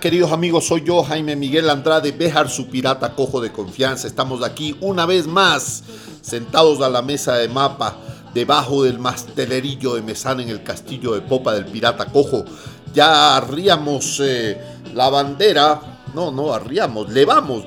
Queridos amigos, soy yo Jaime Miguel Andrade, Bejar su pirata cojo de confianza. Estamos aquí una vez más, sentados a la mesa de mapa, debajo del mastelerillo de Mesana en el castillo de popa del pirata cojo. Ya arriamos eh, la bandera, no, no arriamos, levamos.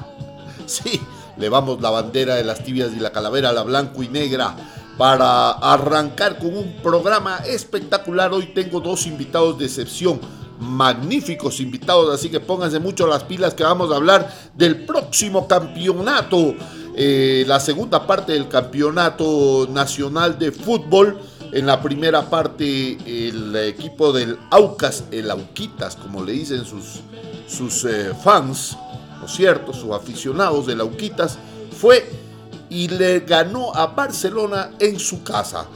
sí, levamos la bandera de las tibias y la calavera, la blanco y negra para arrancar con un programa espectacular. Hoy tengo dos invitados de excepción, magníficos invitados, así que pónganse mucho las pilas que vamos a hablar del próximo campeonato, eh, la segunda parte del campeonato nacional de fútbol. En la primera parte el equipo del Aucas, el Auquitas, como le dicen sus, sus eh, fans, ¿no es cierto? Sus aficionados del Auquitas, fue y le ganó a Barcelona en su casa.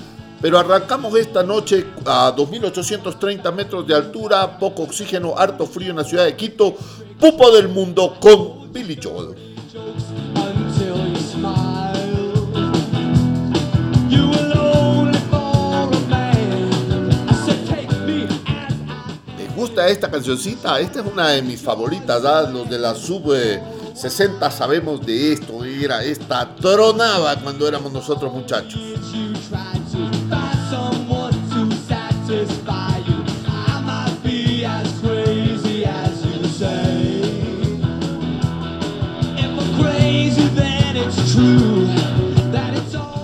Pero arrancamos esta noche a 2.830 metros de altura, poco oxígeno, harto frío en la ciudad de Quito, pupo del mundo con Billy Joel. ¿Te gusta esta cancioncita? Esta es una de mis favoritas, los de la sub... Eh, 60 sabemos de esto, era esta tronaba cuando éramos nosotros muchachos.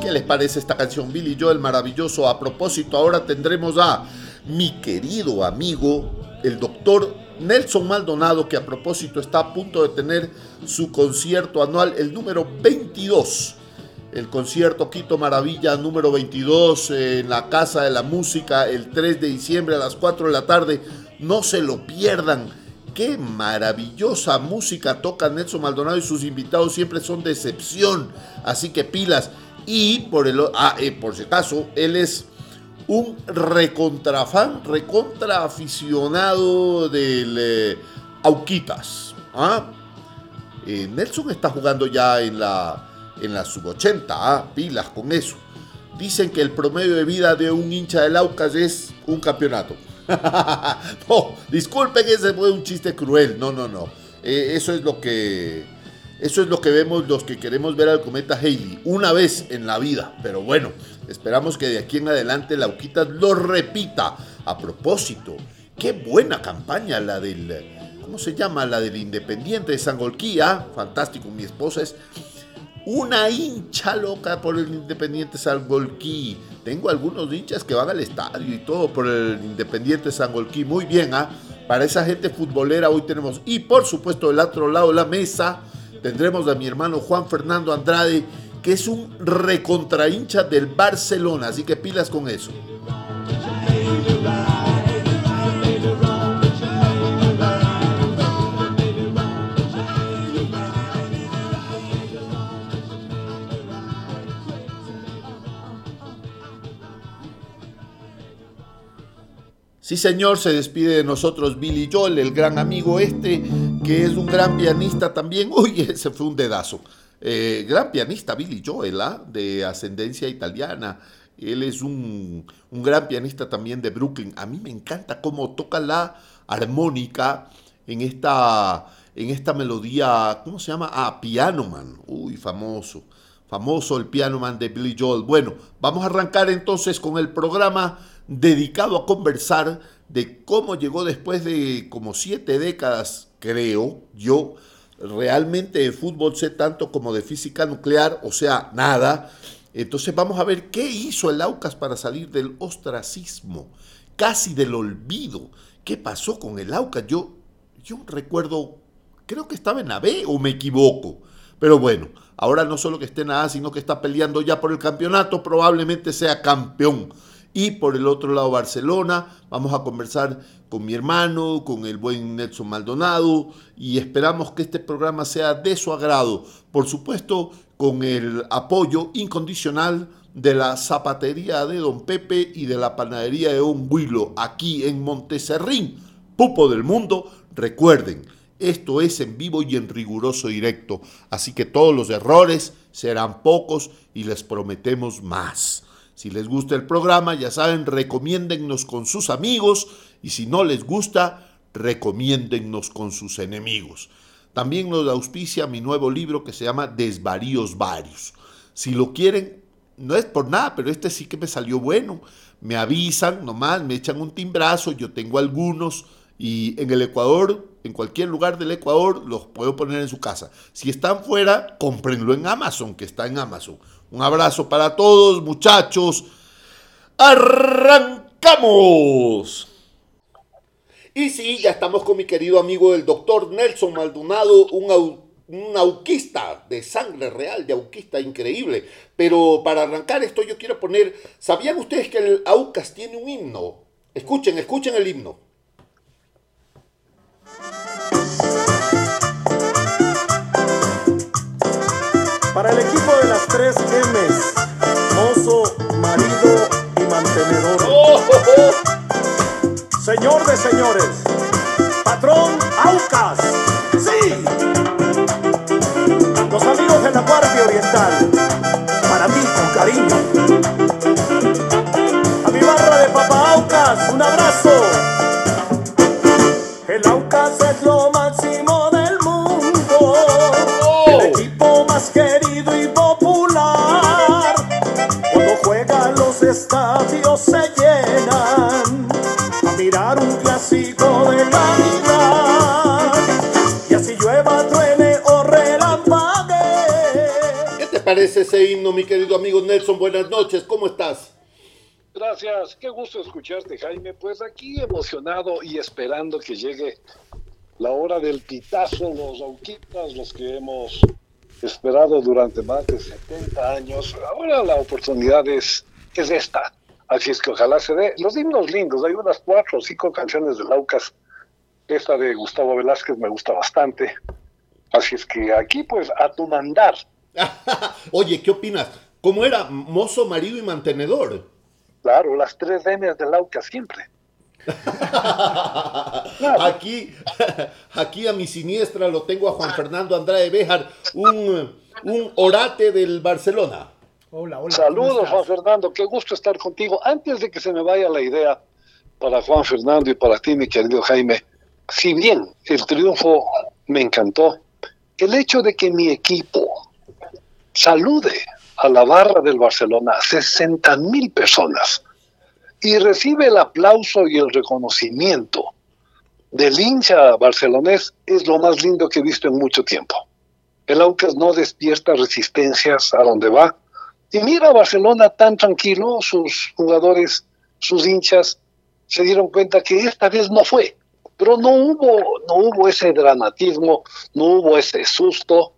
¿Qué les parece esta canción Billy Joel maravilloso? A propósito, ahora tendremos a mi querido amigo, el doctor Nelson Maldonado, que a propósito está a punto de tener su concierto anual, el número 22. El concierto Quito Maravilla número 22 en la Casa de la Música el 3 de diciembre a las 4 de la tarde. No se lo pierdan. Qué maravillosa música toca Nelson Maldonado y sus invitados siempre son de excepción. Así que pilas. Y por, el, ah, eh, por si acaso, él es un recontrafan, recontraaficionado del eh, Auquitas. ¿ah? Eh, Nelson está jugando ya en la, en la sub-80, ¿ah? pilas con eso. Dicen que el promedio de vida de un hincha del Aucas es un campeonato. no, disculpen, ese fue un chiste cruel. No, no, no. Eh, eso es lo que eso es lo que vemos los que queremos ver al cometa Haley una vez en la vida. Pero bueno, esperamos que de aquí en adelante Lauquitas lo repita. A propósito, qué buena campaña la del. ¿Cómo se llama? La del Independiente de Sangolquía. Fantástico, mi esposa es una hincha loca por el Independiente Sangolquí. Tengo algunos hinchas que van al estadio y todo por el Independiente Sangolquí. Muy bien, ¿ah? Para esa gente futbolera hoy tenemos. Y por supuesto, del otro lado de la mesa Tendremos a mi hermano Juan Fernando Andrade, que es un recontra hincha del Barcelona, así que pilas con eso. Sí, señor, se despide de nosotros Billy Joel, el gran amigo este, que es un gran pianista también. Uy, ese fue un dedazo. Eh, gran pianista Billy Joel, ¿ah? de ascendencia italiana. Él es un, gran pianista también de Brooklyn. A mí me encanta cómo toca la armónica en esta, en esta melodía, ¿cómo se llama? Ah, Piano Man. Uy, famoso. Famoso el Piano Man de Billy Joel. Bueno, vamos a arrancar entonces con el programa dedicado a conversar de cómo llegó después de como siete décadas, creo yo, realmente de fútbol sé tanto como de física nuclear, o sea, nada. Entonces vamos a ver qué hizo el Aucas para salir del ostracismo, casi del olvido. ¿Qué pasó con el Aucas? Yo, yo recuerdo, creo que estaba en la B o me equivoco. Pero bueno, ahora no solo que esté en A, sino que está peleando ya por el campeonato, probablemente sea campeón y por el otro lado Barcelona. Vamos a conversar con mi hermano, con el buen Nelson Maldonado y esperamos que este programa sea de su agrado. Por supuesto, con el apoyo incondicional de la zapatería de Don Pepe y de la panadería de Don Huilo aquí en Monteserrín, Pupo del Mundo. Recuerden, esto es en vivo y en riguroso directo, así que todos los errores serán pocos y les prometemos más. Si les gusta el programa, ya saben, recomiéndennos con sus amigos y si no les gusta, recomiéndennos con sus enemigos. También nos auspicia mi nuevo libro que se llama Desvaríos Varios. Si lo quieren, no es por nada, pero este sí que me salió bueno. Me avisan nomás, me echan un timbrazo, yo tengo algunos y en el Ecuador, en cualquier lugar del Ecuador, los puedo poner en su casa. Si están fuera, cómprenlo en Amazon, que está en Amazon. Un abrazo para todos, muchachos. ¡Arrancamos! Y sí, ya estamos con mi querido amigo el doctor Nelson Maldonado, un, un auquista de sangre real, de auquista increíble. Pero para arrancar esto yo quiero poner, ¿sabían ustedes que el Aucas tiene un himno? Escuchen, escuchen el himno. Para el equipo de las tres M's, mozo, marido y mantenedor. ¡Oh, oh, oh! Señor de señores, patrón Aucas, sí. Los amigos de la parte oriental, para mí con cariño. A mi barra de Papa Aucas, un abrazo. El Aucas es lo máximo estadios se llenan a mirar un clásico de calidad. Y así llueva, truene o relampague. ¿Qué te parece ese himno, mi querido amigo Nelson? Buenas noches, ¿cómo estás? Gracias, qué gusto escucharte Jaime. Pues aquí emocionado y esperando que llegue la hora del pitazo, los auquitas, los que hemos esperado durante más de 70 años. Ahora la oportunidad es, es esta. Así es que ojalá se dé. Los himnos lindos, hay unas cuatro o cinco canciones de Laucas. Esta de Gustavo Velázquez me gusta bastante. Así es que aquí pues a tu mandar. Oye, ¿qué opinas? ¿Cómo era mozo, marido y mantenedor? Claro, las tres M's de Laucas siempre. Aquí, aquí a mi siniestra lo tengo a Juan Fernando Andrade Béjar, un, un orate del Barcelona. Hola, hola. ¿cómo Saludos? Juan Fernando, qué gusto estar contigo. Antes de que se me vaya la idea para Juan Fernando y para ti, mi querido Jaime, si bien el triunfo me encantó, el hecho de que mi equipo salude a la barra del Barcelona, 60 mil personas, y recibe el aplauso y el reconocimiento del hincha barcelonés, es lo más lindo que he visto en mucho tiempo. El Aucas no despierta resistencias a donde va. Y mira Barcelona tan tranquilo, sus jugadores, sus hinchas, se dieron cuenta que esta vez no fue. Pero no hubo, no hubo ese dramatismo, no hubo ese susto.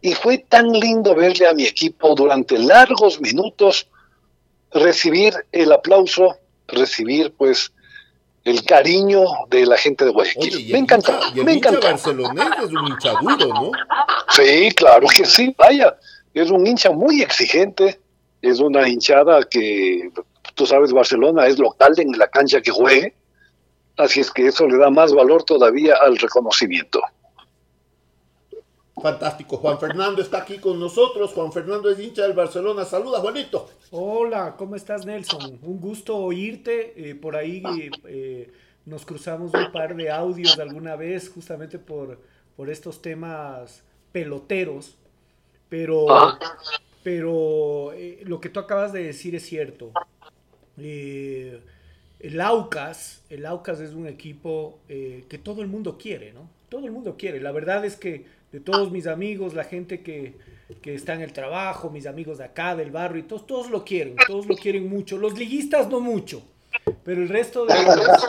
Y fue tan lindo verle a mi equipo durante largos minutos recibir el aplauso, recibir pues el cariño de la gente de Guayaquil. Oye, me el me encantó. barcelonés es un hincha duro, ¿no? Sí, claro que sí, vaya, es un hincha muy exigente, es una hinchada que, tú sabes, Barcelona es local en la cancha que juegue, así es que eso le da más valor todavía al reconocimiento. Fantástico. Juan Fernando está aquí con nosotros. Juan Fernando es hincha del Barcelona. Saluda, Juanito. Hola, ¿cómo estás Nelson? Un gusto oírte. eh, por ahí eh, nos cruzamos un par de audios alguna vez justamente por, por estos temas peloteros. Pero, pero eh, lo que tú acabas de decir es cierto. Eh, el Aucas, el Aucas es un equipo eh, que todo el mundo quiere, ¿no? Todo el mundo quiere. La verdad es que de todos mis amigos, la gente que, que está en el trabajo, mis amigos de acá, del barrio, y todos, todos lo quieren, todos lo quieren mucho. Los liguistas no mucho, pero el resto de los,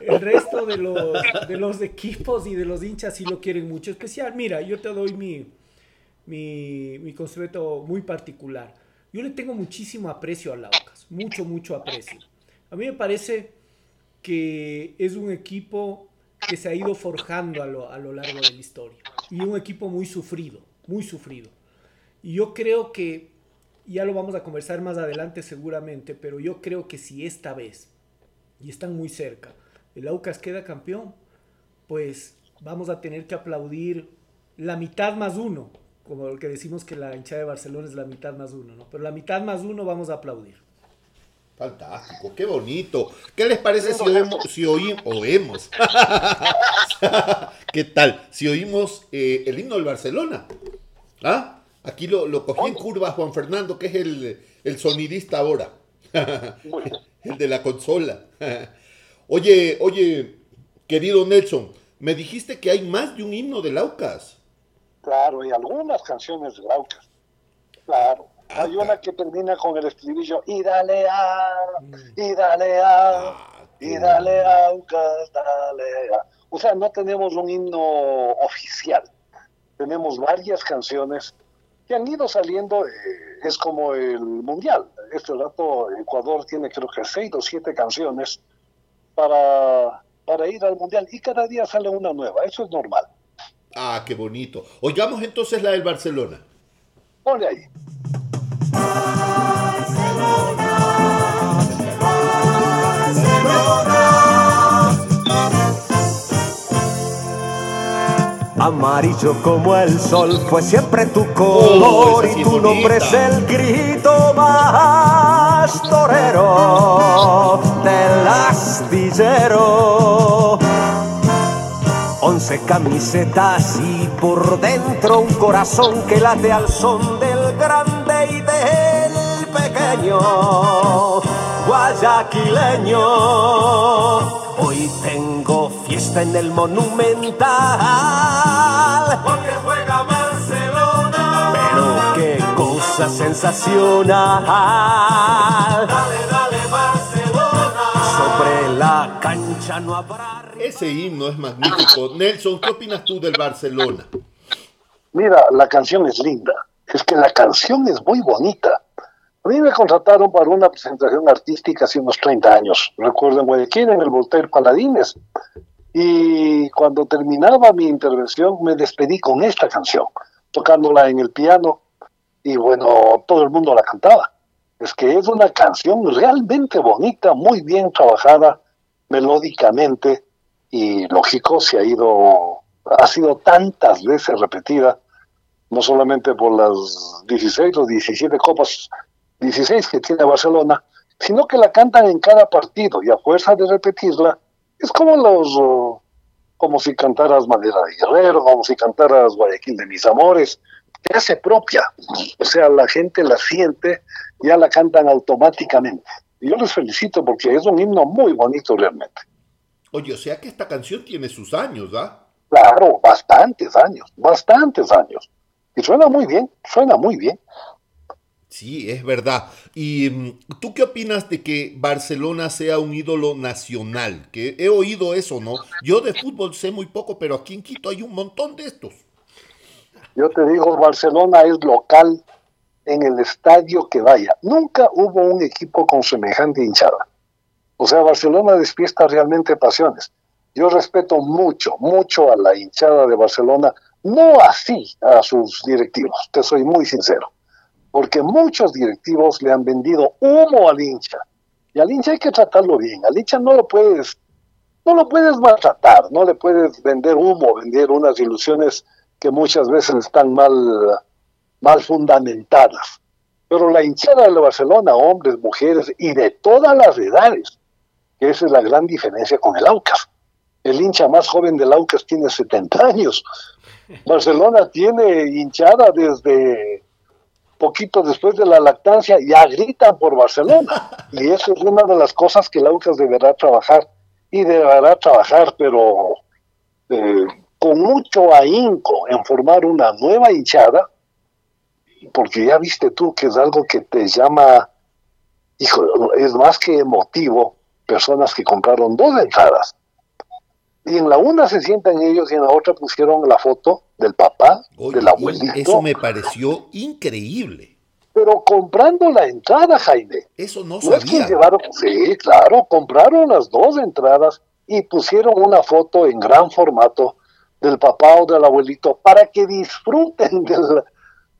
el resto de los, de los equipos y de los hinchas sí lo quieren mucho. Especial, mira, yo te doy mi, mi, mi concepto muy particular. Yo le tengo muchísimo aprecio al Aucas, mucho, mucho aprecio. A mí me parece que es un equipo que se ha ido forjando a lo, a lo largo de la historia. Y un equipo muy sufrido, muy sufrido. Y yo creo que, ya lo vamos a conversar más adelante seguramente, pero yo creo que si esta vez, y están muy cerca, el Aucas queda campeón, pues vamos a tener que aplaudir la mitad más uno, como lo que decimos que la hinchada de Barcelona es la mitad más uno, ¿no? Pero la mitad más uno vamos a aplaudir. Fantástico, qué bonito. ¿Qué les parece si oímos, ¿Qué tal? Si oímos eh, el himno del Barcelona. ¿Ah? Aquí lo, lo cogí en curva Juan Fernando, que es el, el sonidista ahora. el de la consola. oye, oye, querido Nelson, me dijiste que hay más de un himno de Laucas. Claro, y algunas canciones de Laucas. Claro. Hay una que termina con el estribillo y dale a, y dale a, ah, y dale a, dale a. O sea, no tenemos un himno oficial. Tenemos varias canciones que han ido saliendo. Eh, es como el mundial. Este rato Ecuador tiene creo que seis o siete canciones para, para ir al mundial y cada día sale una nueva. Eso es normal. Ah, qué bonito. Oigamos entonces la del Barcelona. Ponle ahí. Amarillo como el sol fue siempre tu color y tu nombre es el grito más torero del astillero. Once camisetas y por dentro un corazón que late al son del grande y del pequeño guayaquileño. Hoy tengo fiesta en el Monumental. Porque juega Barcelona. Pero qué cosa sensacional. Dale, dale, Barcelona. Sobre la no habrá. Ese himno es magnífico. Nelson, ¿qué opinas tú del Barcelona? Mira, la canción es linda. Es que la canción es muy bonita. A mí me contrataron para una presentación artística hace unos 30 años. Recuerdo en Guayaquil, en el Voltaire Paladines. Y cuando terminaba mi intervención, me despedí con esta canción, tocándola en el piano. Y bueno, todo el mundo la cantaba. Es que es una canción realmente bonita, muy bien trabajada melódicamente y lógico se ha ido, ha sido tantas veces repetida, no solamente por las 16 o 17 copas, 16 que tiene Barcelona, sino que la cantan en cada partido y a fuerza de repetirla, es como los, como si cantaras Madera de Guerrero, como si cantaras Guayaquil de mis amores, que hace propia, o sea, la gente la siente, ya la cantan automáticamente. Y yo les felicito porque es un himno muy bonito realmente. Oye, o sea que esta canción tiene sus años, ¿ah? Claro, bastantes años, bastantes años. Y suena muy bien, suena muy bien. Sí, es verdad. ¿Y mm, tú qué opinas de que Barcelona sea un ídolo nacional? Que he oído eso, ¿no? Yo de fútbol sé muy poco, pero aquí en Quito hay un montón de estos. Yo te digo, Barcelona es local en el estadio que vaya. Nunca hubo un equipo con semejante hinchada. O sea, Barcelona despierta realmente pasiones. Yo respeto mucho, mucho a la hinchada de Barcelona, no así a sus directivos, te soy muy sincero, porque muchos directivos le han vendido humo al hincha. Y al hincha hay que tratarlo bien, al hincha no lo puedes, no lo puedes maltratar, no le puedes vender humo, vender unas ilusiones que muchas veces están mal, mal fundamentadas. Pero la hinchada de Barcelona, hombres, mujeres y de todas las edades, esa es la gran diferencia con el Aucas. El hincha más joven del Aucas tiene 70 años. Barcelona tiene hinchada desde poquito después de la lactancia, ya gritan por Barcelona. Y eso es una de las cosas que el Aucas deberá trabajar. Y deberá trabajar, pero eh, con mucho ahínco en formar una nueva hinchada, porque ya viste tú que es algo que te llama, hijo, es más que emotivo, personas que compraron dos entradas. Y en la una se sientan ellos y en la otra pusieron la foto del papá, del abuelito. Eso me pareció increíble. Pero comprando la entrada, Jaime. Eso no, sabía. sí, claro, compraron las dos entradas y pusieron una foto en gran formato del papá o del abuelito para que disfruten del,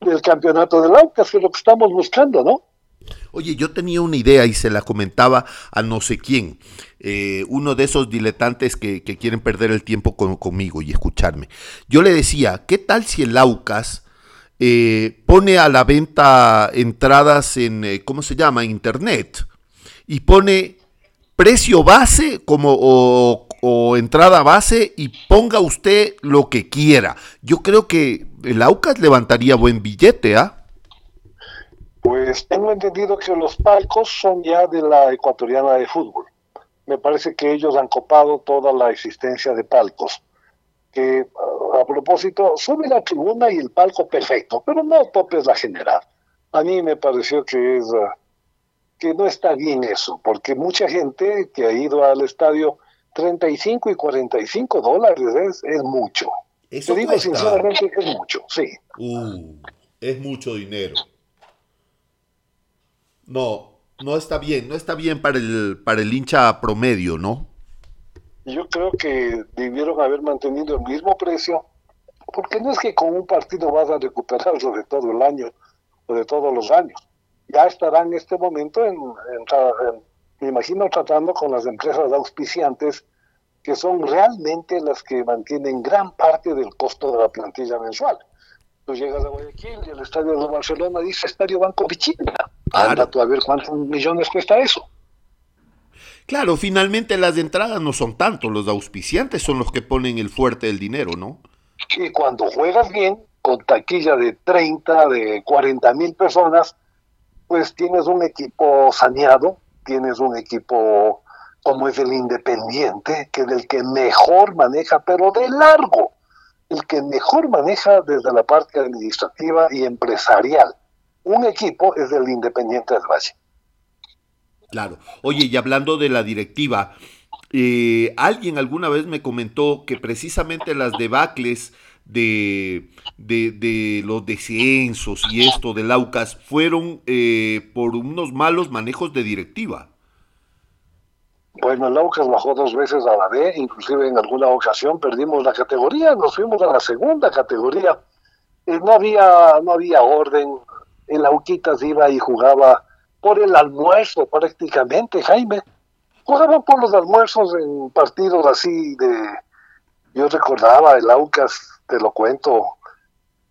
del campeonato del Aucas, que es lo que estamos buscando, ¿no? Oye, yo tenía una idea y se la comentaba a no sé quién, eh, uno de esos diletantes que, quieren perder el tiempo conmigo y escucharme. Yo le decía, ¿qué tal si el Aucas eh, pone a la venta entradas en, eh, ¿cómo se llama?, Internet. y pone precio base como o, o entrada base y ponga usted lo que quiera. Yo creo que el Aucas levantaría buen billete, ¿ah? Pues tengo entendido que los palcos son ya de la ecuatoriana de fútbol. Me parece que ellos han copado toda la existencia de palcos. Que a propósito, sube la tribuna y el palco perfecto, pero no topes la general. A mí me pareció que es ah, que no está bien eso, porque mucha gente que ha ido al estadio 35 y 45 dólares es, es mucho. Eso Te digo cuesta. sinceramente es mucho, sí. Uh, es mucho dinero. No, no está bien, no está bien para el, para el hincha promedio, ¿no? Yo creo que debieron haber mantenido el mismo precio, porque no es que con un partido vas a recuperarlo de todo el año o de todos los años. Ya estarán en este momento, en, en- me imagino, tratando con las empresas auspiciantes, que son realmente las que mantienen gran parte del costo de la plantilla mensual. Tú llegas a Guayaquil y el estadio de Barcelona dice Estadio Banco Pichincha. Anda tú a ver cuántos millones cuesta eso. Claro, finalmente las entradas no son tanto, los auspiciantes son los que ponen el fuerte del dinero, ¿no? Y cuando juegas bien, con taquilla de 30, de 40 mil personas, pues tienes un equipo saneado, tienes un equipo como es el Independiente, que es el que mejor maneja, pero de largo, el que mejor maneja desde la parte administrativa y empresarial. Un equipo es el Independiente del Valle. Claro. Oye, y hablando de la directiva, eh, alguien alguna vez me comentó que precisamente las debacles de, de, de los descensos y esto del Aucas fueron eh, por unos malos manejos de directiva. Bueno, el Aucas bajó dos veces a la B, inclusive en alguna ocasión perdimos la categoría, nos fuimos a la segunda categoría. Eh, no había, no había orden, el Auquitas iba y jugaba por el almuerzo prácticamente, Jaime. Jugaban por los almuerzos en partidos así de... Yo recordaba el Aucas, te lo cuento,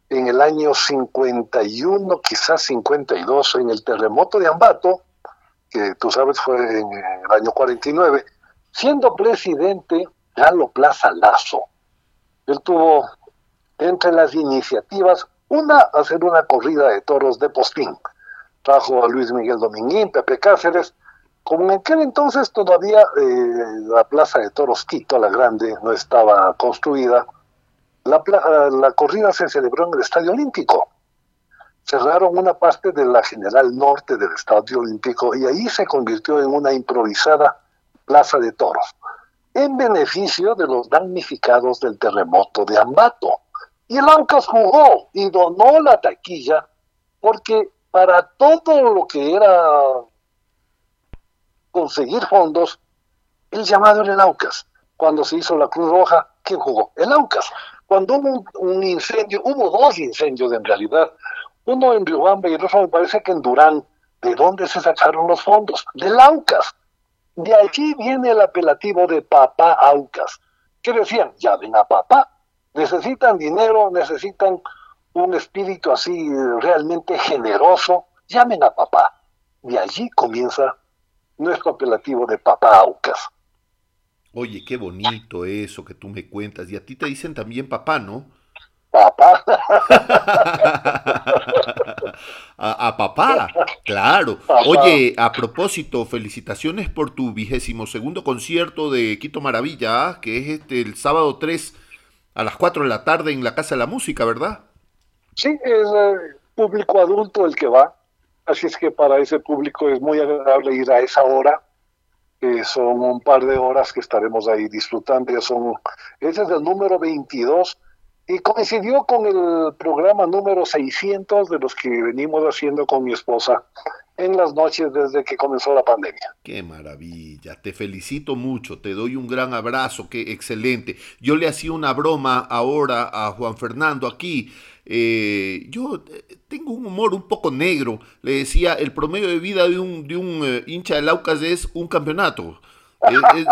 en el año 51, quizás 52, en el terremoto de Ambato, que tú sabes fue en el año 49, siendo presidente Galo Plaza Lazo. Él tuvo entre las iniciativas una, hacer una corrida de toros de postín. Trajo a Luis Miguel Dominguín, Pepe Cáceres, como en aquel entonces todavía eh, la Plaza de Toros Quito, la grande, no estaba construida, la, pla- la corrida se celebró en el Estadio Olímpico cerraron una parte de la General Norte del Estadio Olímpico y ahí se convirtió en una improvisada plaza de toros, en beneficio de los damnificados del terremoto de Ambato. Y el Aucas jugó y donó la taquilla porque para todo lo que era conseguir fondos, el llamado era el Aucas. Cuando se hizo la Cruz Roja, ¿quién jugó? El Aucas. Cuando hubo un, incendio, hubo dos incendios en realidad, uno en Riobamba y el otro me parece que en Durán. ¿De dónde se sacaron los fondos? Del Aucas. De allí viene el apelativo de Papá Aucas. ¿Qué decían? Llamen a papá. Necesitan dinero, necesitan un espíritu así realmente generoso. Llamen a papá. De allí comienza nuestro apelativo de Papá Aucas. Oye, qué bonito eso que tú me cuentas. Y a ti te dicen también papá, ¿no? Papá. a, a papá, claro. Papá. Oye, a propósito, felicitaciones por tu vigésimo segundo concierto de Quito Maravilla, que es este el sábado 3 a las 4 de la tarde en la Casa de la Música, ¿verdad? Sí, es eh, público adulto el que va, así es que para ese público es muy agradable ir a esa hora, que son un par de horas que estaremos ahí disfrutando, son, ese es el número 22, y coincidió con el programa número 600 de los que venimos haciendo con mi esposa en las noches desde que comenzó la pandemia. Qué maravilla, te felicito mucho, te doy un gran abrazo, qué excelente. Yo le hacía una broma ahora a Juan Fernando aquí. Eh, yo eh, tengo un humor un poco negro. Le decía, el promedio de vida de un, de un eh, hincha del Aucas es un campeonato.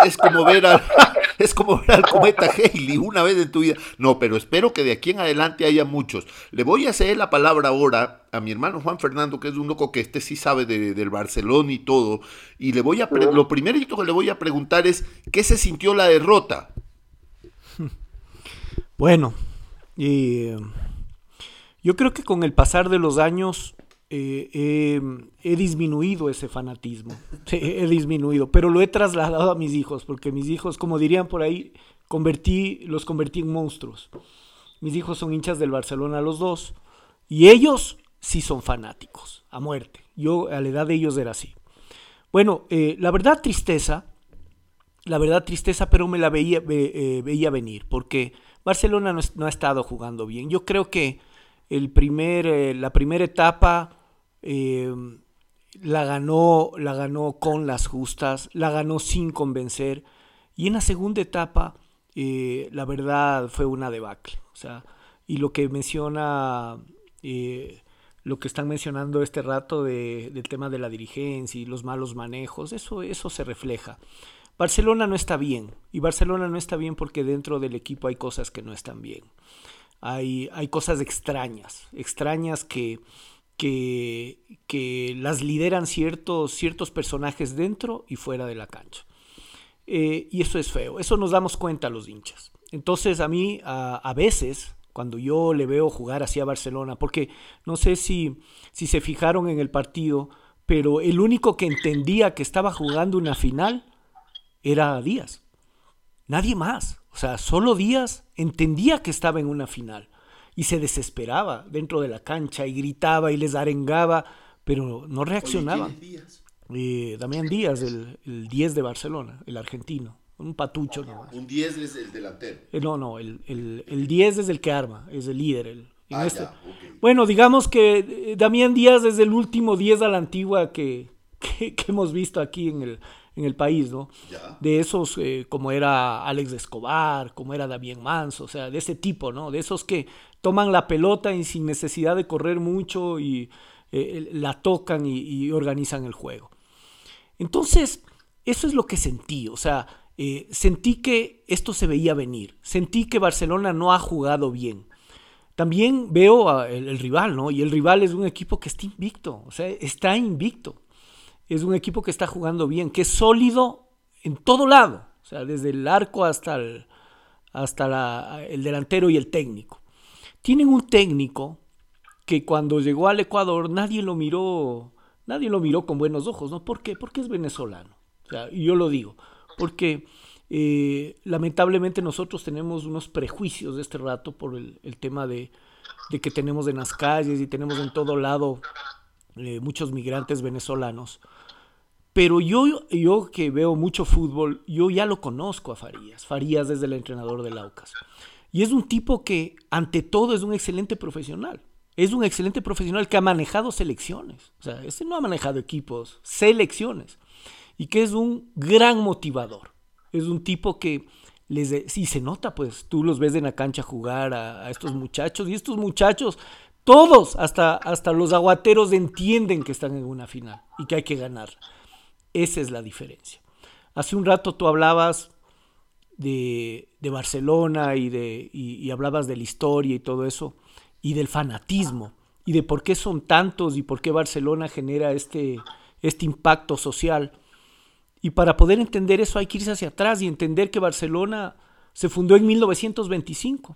Es, como ver a, Es como ver al cometa Haley una vez en tu vida. No, pero espero que de aquí en adelante haya muchos. Le voy a ceder la palabra ahora a mi hermano Juan Fernando, que es un loco que este sí sabe de- del Barcelona y todo. Y le voy a pre- lo primerito que le voy a preguntar es ¿qué se sintió la derrota? Bueno, eh, yo creo que con el pasar de los años eh, he- he disminuido ese fanatismo. He disminuido, pero lo he trasladado a mis hijos, porque mis hijos, como dirían por ahí, los convertí en monstruos. Mis hijos son hinchas del Barcelona los dos, y ellos sí son fanáticos, a muerte. Yo a la edad de ellos era así. Bueno, eh, la verdad tristeza, la verdad tristeza, pero me la veía, ve- eh, veía venir, porque Barcelona no ha estado jugando bien. Yo creo que el primer, eh, la primera etapa eh, la, ganó, la ganó con las justas, la ganó sin convencer, y en la segunda etapa, eh, la verdad fue una debacle. O sea, y lo que menciona, eh, lo que están mencionando este rato de- del tema de la dirigencia y los malos manejos, eso, eso se refleja. Barcelona no está bien, y Barcelona no está bien porque dentro del equipo hay cosas que no están bien. Hay, hay cosas extrañas, extrañas que, que, que las lideran ciertos, ciertos personajes dentro y fuera de la cancha. Eh, y eso es feo, eso nos damos cuenta los hinchas. Entonces a mí a, a veces, cuando yo le veo jugar así a Barcelona, porque no sé si, si se fijaron en el partido, pero el único que entendía que estaba jugando una final era Díaz. Nadie más. O sea, solo Díaz entendía que estaba en una final y se desesperaba dentro de la cancha y gritaba y les arengaba, pero no reaccionaban. Eh, Damián Díaz, el, el 10 de Barcelona, el argentino, un patucho nomás. Un 10 es el delantero. Eh, no, no, el, el, el 10 es el que arma, es el líder. El, Ah, este- ya. Bueno, digamos que eh, Damián Díaz es el último 10 a la antigua que, que, que hemos visto aquí en el, en el país, ¿no? Ya. De esos eh, como era Alex Escobar, como era Damián Manso, o sea, de ese tipo, ¿no? De esos que toman la pelota y sin necesidad de correr mucho y eh, la tocan y, y organizan el juego. Entonces, eso es lo que sentí, o sea, eh, sentí que esto se veía venir, sentí que Barcelona no ha jugado bien. También veo a el, el rival, ¿no? Y el rival es un equipo que está invicto, o sea, está invicto. Es un equipo que está jugando bien, que es sólido en todo lado, o sea, desde el arco hasta el, hasta el delantero y el técnico. Tienen un técnico que cuando llegó al Ecuador nadie lo miró, nadie lo miró con buenos ojos, ¿no? ¿Por qué? Porque es venezolano. O sea, y yo lo digo, porque eh, lamentablemente nosotros tenemos unos prejuicios de este rato por el, el tema de, de que tenemos en las calles y tenemos en todo lado eh, muchos migrantes venezolanos. Pero yo, yo que veo mucho fútbol, yo ya lo conozco a Farías. Farías es el entrenador del Aucas. Y es un tipo que, ante todo, es un excelente profesional. Es un excelente profesional que ha manejado selecciones. O sea, este no ha manejado equipos, selecciones. Y que es un gran motivador. Es un tipo que les... de- sí, se nota, pues, tú los ves en la cancha jugar a, a estos muchachos. Y estos muchachos, todos, hasta, hasta los aguateros, entienden que están en una final y que hay que ganar. Esa es la diferencia. Hace un rato tú hablabas de, de Barcelona y, de, y, y hablabas de la historia y todo eso, y del fanatismo, y de por qué son tantos y por qué Barcelona genera este, este impacto social. Y para poder entender eso hay que irse hacia atrás y entender que Barcelona se fundó en 1925.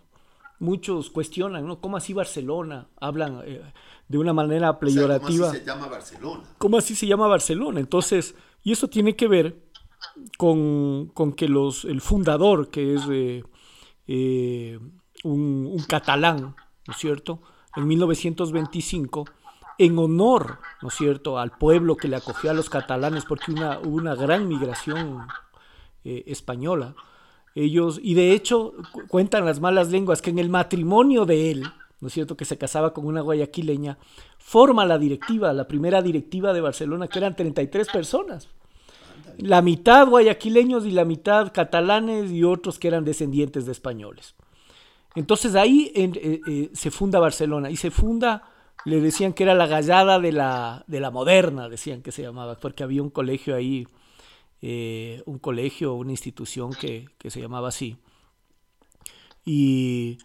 Muchos cuestionan, ¿no? ¿Cómo así Barcelona? Hablan eh, de una manera peyorativa. se llama Barcelona? ¿Cómo así se llama Barcelona? Entonces, y eso tiene que ver con, con que los, el fundador, que es eh, eh, un, catalán, ¿no es cierto? En 1925, en honor, ¿no es cierto?, al pueblo que le acogió a los catalanes, porque una, hubo una gran migración eh, española. Ellos, y de hecho, cu- cuentan las malas lenguas que en el matrimonio de él, ¿no es cierto?, que se casaba con una guayaquileña, forma la directiva, la primera directiva de Barcelona, que eran 33 personas. La mitad guayaquileños y la mitad catalanes y otros que eran descendientes de españoles. Entonces ahí eh, eh, se funda Barcelona y se funda, le decían que era la gallada de la, de la moderna, decían que se llamaba, porque había un colegio ahí eh, un colegio, una institución que, que se llamaba así. Y,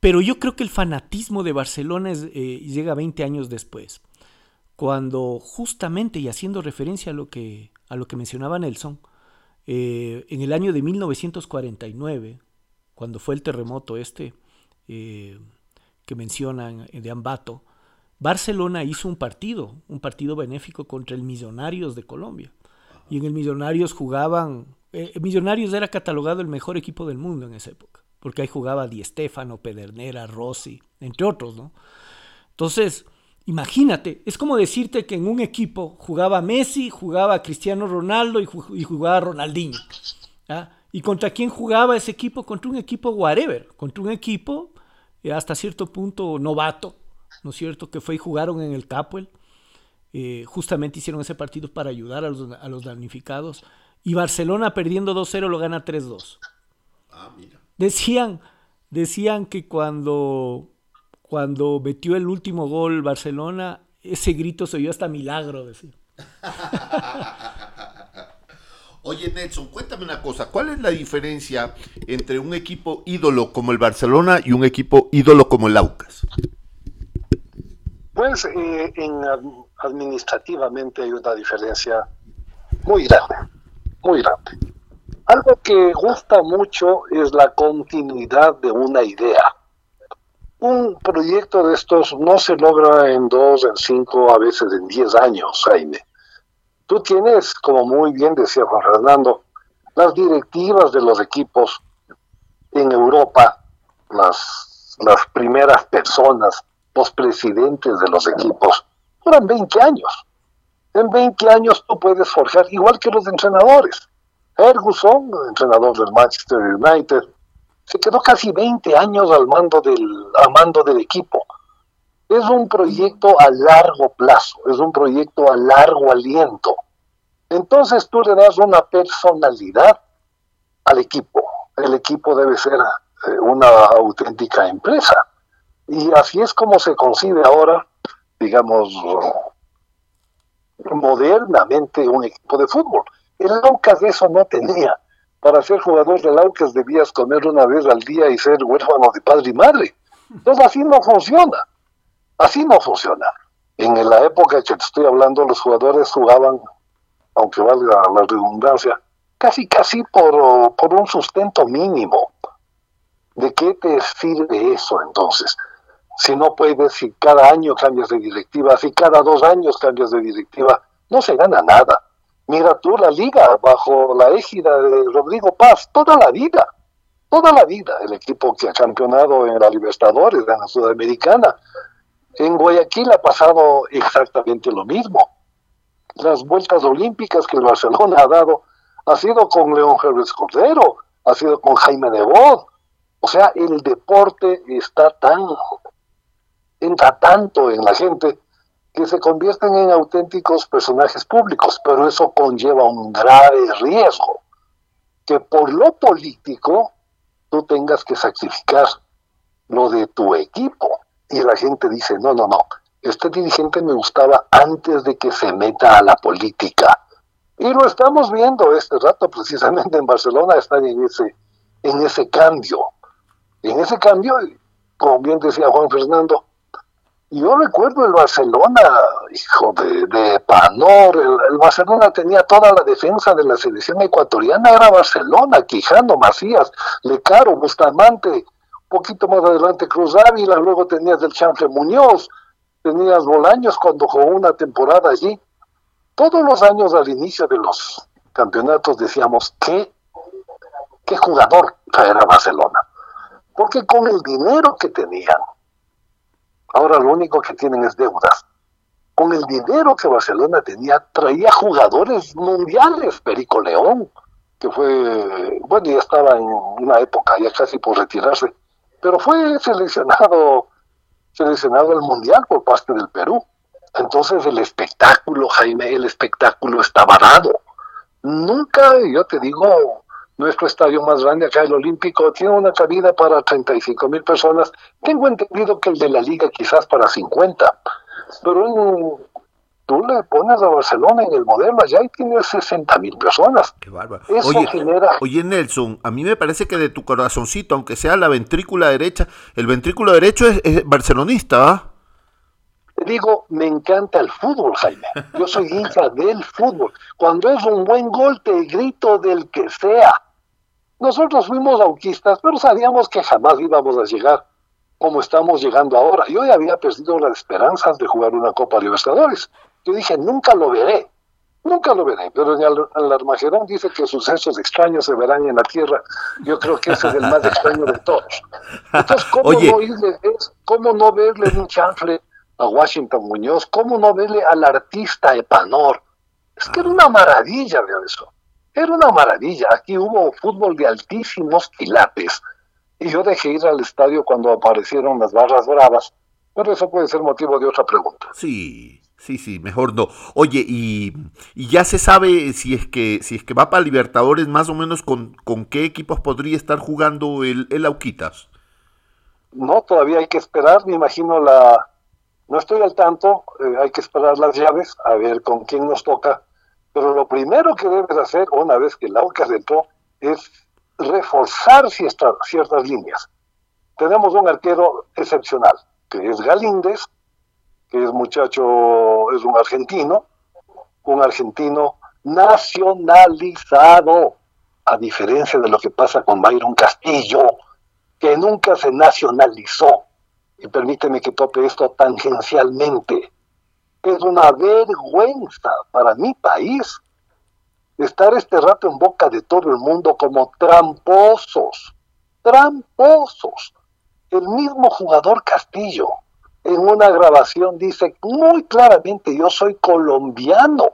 pero yo creo que el fanatismo de Barcelona eh, llega 20 años después, cuando justamente, y haciendo referencia a lo que, a lo que mencionaba Nelson, eh, en el año de 1949, cuando fue el terremoto este eh, que mencionan de Ambato, Barcelona hizo un partido, un partido benéfico contra el Millonarios de Colombia. Y en el Millonarios jugaban, Millonarios era catalogado el mejor equipo del mundo en esa época, porque ahí jugaba Di Stefano, Pedernera, Rossi, entre otros, ¿no? Entonces, imagínate, es como decirte que en un equipo jugaba Messi, jugaba Cristiano Ronaldo y, ju- y jugaba Ronaldinho. ¿Y contra quién jugaba ese equipo? Contra un equipo whatever, contra un equipo eh, hasta cierto punto novato, ¿no es cierto? Que fue y jugaron en el Capuel. Eh, justamente hicieron ese partido para ayudar a los, a los damnificados. Y Barcelona perdiendo 2-0 lo gana 3-2. Ah, mira. Decían, decían que cuando, cuando metió el último gol Barcelona, ese grito se oyó hasta milagro, decía. Oye, Nelson, cuéntame una cosa. ¿Cuál es la diferencia entre un equipo ídolo como el Barcelona y un equipo ídolo como el Aucas? Pues eh, en, ad- administrativamente hay una diferencia muy grande, muy grande. Algo que gusta mucho es la continuidad de una idea. Un proyecto de estos no se logra en dos, en cinco, a veces en diez años, Jaime. Tú tienes, como muy bien decía Juan Fernando, las directivas de los equipos en Europa, las, las primeras personas, los presidentes de los equipos, duran 20 años. En 20 años tú puedes forjar, igual que los entrenadores. Ferguson, entrenador del Manchester United, se quedó casi 20 años al mando del, al mando del equipo. Es un proyecto a largo plazo, es un proyecto a largo aliento. Entonces tú le das una personalidad al equipo. El equipo debe ser eh, una auténtica empresa. Y así es como se concibe ahora, digamos, modernamente un equipo de fútbol. El Aucas eso no tenía. Para ser jugador del Aucas debías comer una vez al día y ser huérfano de padre y madre. Entonces así no funciona. Así no funciona. En la época que te estoy hablando, los jugadores jugaban, aunque valga la redundancia, casi casi por, por un sustento mínimo. ¿De qué te sirve eso entonces? Si no puedes, si cada año cambias de directiva, si cada dos años cambias de directiva, no se gana nada. Mira tú la liga bajo la égida de Rodrigo Paz, toda la vida, toda la vida, el equipo que ha campeonado en la Libertadores, en la Sudamericana. En Guayaquil ha pasado exactamente lo mismo. Las vueltas olímpicas que el Barcelona ha dado ha sido con León Jerez Cordero, ha sido con Jaime Nebot. O sea, el deporte está tan, entra tanto en la gente que se convierten en auténticos personajes públicos, pero eso conlleva un grave riesgo, que por lo político tú tengas que sacrificar lo de tu equipo. Y la gente dice, no, no, no, este dirigente me gustaba antes de que se meta a la política. Y lo estamos viendo este rato, precisamente en Barcelona están en ese, en ese cambio. En ese cambio, como bien decía Juan Fernando, yo recuerdo el Barcelona, hijo de, Panor, el, el, Barcelona tenía toda la defensa de la selección ecuatoriana, era Barcelona, Quijano, Macías, Lecaro, Bustamante, poquito más adelante Cruz Ávila, luego tenías el Chanfle Muñoz, tenías Bolaños cuando jugó una temporada allí. Todos los años al inicio de los campeonatos decíamos, ¿qué, qué jugador traerá Barcelona? Porque con el dinero que tenían, ahora lo único que tienen es deudas. Con el dinero que Barcelona tenía, traía jugadores mundiales, Perico León, que fue, bueno, ya estaba en una época ya casi por retirarse, pero fue seleccionado, seleccionado al mundial por parte del Perú. Entonces el espectáculo, Jaime, el espectáculo estaba dado. Nunca, yo te digo, nuestro estadio más grande acá, el Olímpico, tiene una cabida para 35 mil personas. Tengo entendido que el de la liga quizás para 50, pero en tú le pones a Barcelona en el modelo allá y tiene 60 mil personas. Qué bárbaro. Eso Oye, genera- oye, Nelson, a mí me parece que de tu corazoncito, aunque sea la ventrícula derecha, el ventrículo derecho es, es barcelonista, ¿ah? Te digo, me encanta el fútbol, Jaime. Yo soy hincha del fútbol. Cuando es un buen gol, te grito del que sea. Nosotros fuimos auquistas, pero sabíamos que jamás íbamos a llegar como estamos llegando ahora. Yo ya había perdido las esperanzas de jugar una Copa Libertadores. Yo dije, nunca lo veré, nunca lo veré. Pero en el, Armagedón dice que sucesos extraños se verán en la tierra. Yo creo que ese es el más extraño de todos. Entonces, ¿cómo, Oye. no, irle- es- cómo no verle un chanfle a Washington Muñoz? ¿Cómo no verle al artista Epanor? Es que era una maravilla ver eso. Era una maravilla. Aquí hubo fútbol de altísimos quilates. Y yo dejé ir al estadio cuando aparecieron las barras bravas. Pero eso puede ser motivo de otra pregunta. Sí, sí, sí, mejor no. Oye, y, y ya se sabe si es que si es que va para Libertadores, más o menos con, con qué equipos podría estar jugando el, el Auquitas. No, todavía hay que esperar. Me imagino la. No estoy al tanto. eh, hay que esperar las llaves a ver con quién nos toca. Pero lo primero que debes hacer una vez que el Aucas entró es reforzar ciertas, ciertas líneas. Tenemos un arquero excepcional, que es Galíndez, que es muchacho, es un argentino, un argentino nacionalizado, a diferencia de lo que pasa con Byron Castillo, que nunca se nacionalizó. Y permíteme que tope esto tangencialmente. Es una vergüenza para mi país estar este rato en boca de todo el mundo como tramposos, tramposos. El mismo jugador Castillo en una grabación dice muy claramente, yo soy colombiano,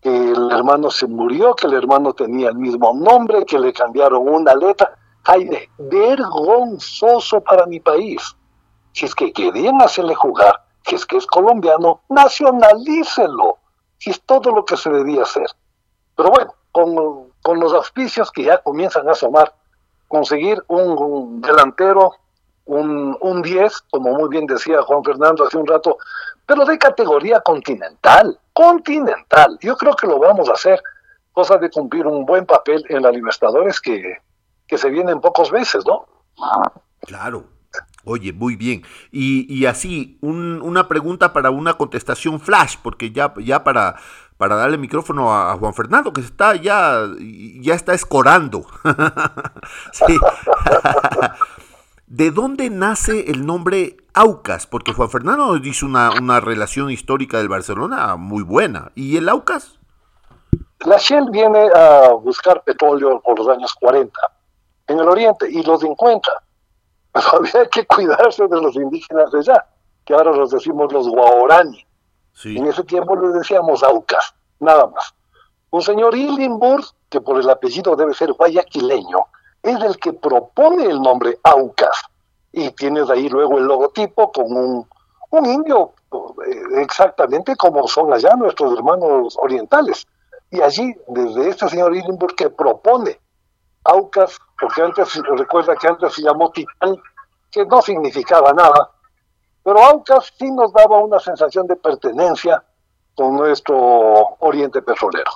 que el hermano se murió, que el hermano tenía el mismo nombre, que le cambiaron una letra. Jaime, vergonzoso para mi país. Si es que querían hacerle jugar, si es que es colombiano, nacionalícelo. Si es todo lo que se debía hacer. Pero bueno, con, con los auspicios que ya comienzan a asomar, conseguir un, un delantero, un, un 10, como muy bien decía Juan Fernando hace un rato, pero de categoría continental, continental. Yo creo que lo vamos a hacer, cosa de cumplir un buen papel en la Libertadores que, que se vienen pocos meses, ¿no? Claro. Oye, muy bien. Y, así, un- una pregunta para una contestación flash, porque ya, para, para darle micrófono a, Juan Fernando, que está ya, ya está escorando. ¿De dónde nace el nombre Aucas? Porque Juan Fernando dice una, una relación histórica del Barcelona muy buena. ¿Y el Aucas? La Shell viene a buscar petróleo por los años 40 en el oriente y los encuentra. Pero había que cuidarse de los indígenas de allá, que ahora los decimos los guaorani. Sí. En ese tiempo les decíamos aucas, nada más. Un señor Illimburg, que por el apellido debe ser guayaquileño, es el que propone el nombre aucas. Y tienes ahí luego el logotipo con un, un indio, eh, exactamente como son allá nuestros hermanos orientales. Y allí, desde este señor Illimburg que propone Aucas, porque antes, recuerda que antes se llamó Titán, que no significaba nada, pero Aucas sí nos daba una sensación de pertenencia con nuestro oriente petrolero.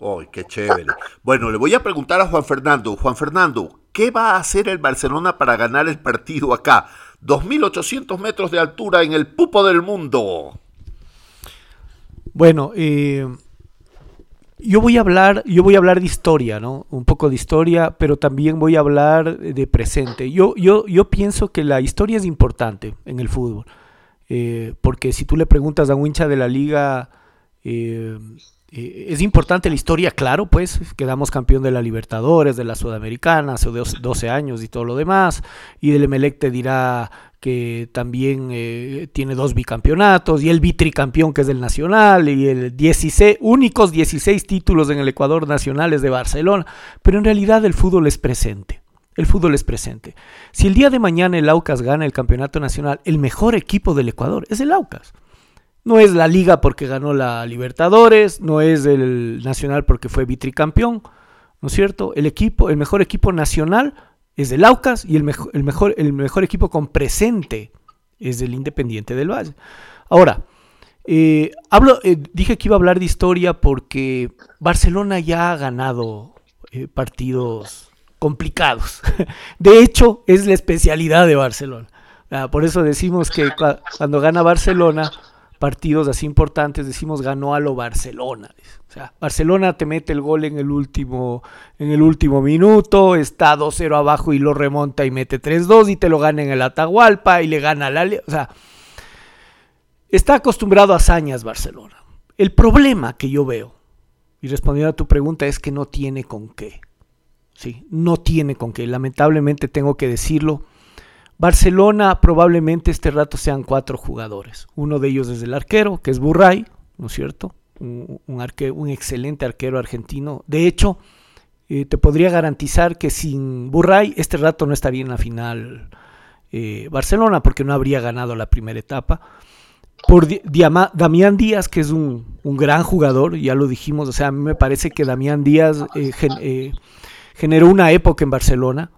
¡Ay, qué chévere! Bueno, le voy a preguntar a Juan Fernando. Juan Fernando, ¿qué va a hacer el Barcelona para ganar el partido acá? 2.800 metros de altura en el pupo del mundo. Bueno, eh, yo voy a hablar, yo voy a hablar de historia, ¿no? Un poco de historia, pero también voy a hablar de presente. Yo, yo, yo pienso que la historia es importante en el fútbol, eh, porque si tú le preguntas a un hincha de la liga, eh, eh, es importante la historia, claro, pues quedamos campeón de la Libertadores, de la Sudamericana hace dos- 12 años y todo lo demás, y el Emelec te dirá que también eh, tiene dos bicampeonatos, y el bitricampeón que es del Nacional, y el 16, únicos 16 títulos en el Ecuador nacionales de Barcelona, pero en realidad el fútbol es presente. El fútbol es presente. Si el día de mañana el Aucas gana el campeonato nacional, el mejor equipo del Ecuador es el Aucas. No es la liga porque ganó la Libertadores, no es el Nacional porque fue vitricampeón, ¿no es cierto? El equipo, el mejor equipo nacional es el Aucas y el, mejor, el, mejor, el mejor equipo con presente es el Independiente del Valle. Ahora, Eh, hablo, eh, dije que iba a hablar de historia porque Barcelona ya ha ganado eh, partidos complicados. De hecho, es la especialidad de Barcelona. Ah, por eso decimos que cua- cuando gana Barcelona, partidos así importantes, decimos ganó a lo Barcelona. O sea, Barcelona te mete el gol en el último, en el último minuto, está 2-0 abajo y lo remonta y mete 3-2 y te lo gana en el Atahualpa y le gana al Ali- O sea, está acostumbrado a hazañas Barcelona. El problema que yo veo, y respondiendo a tu pregunta, es que no tiene con qué. Sí, no tiene con qué. Lamentablemente tengo que decirlo. Barcelona probablemente este rato sean cuatro jugadores. Uno de ellos es el arquero, que es Burray, ¿no es cierto? Un, un, excelente arquero argentino. De hecho, eh, te podría garantizar que sin Burray este rato no estaría en la final eh, Barcelona, porque no habría ganado la primera etapa. Por Damián Díaz, que es un, un gran jugador, ya lo dijimos, o sea, a mí me parece que Damián Díaz eh, generó una época en Barcelona,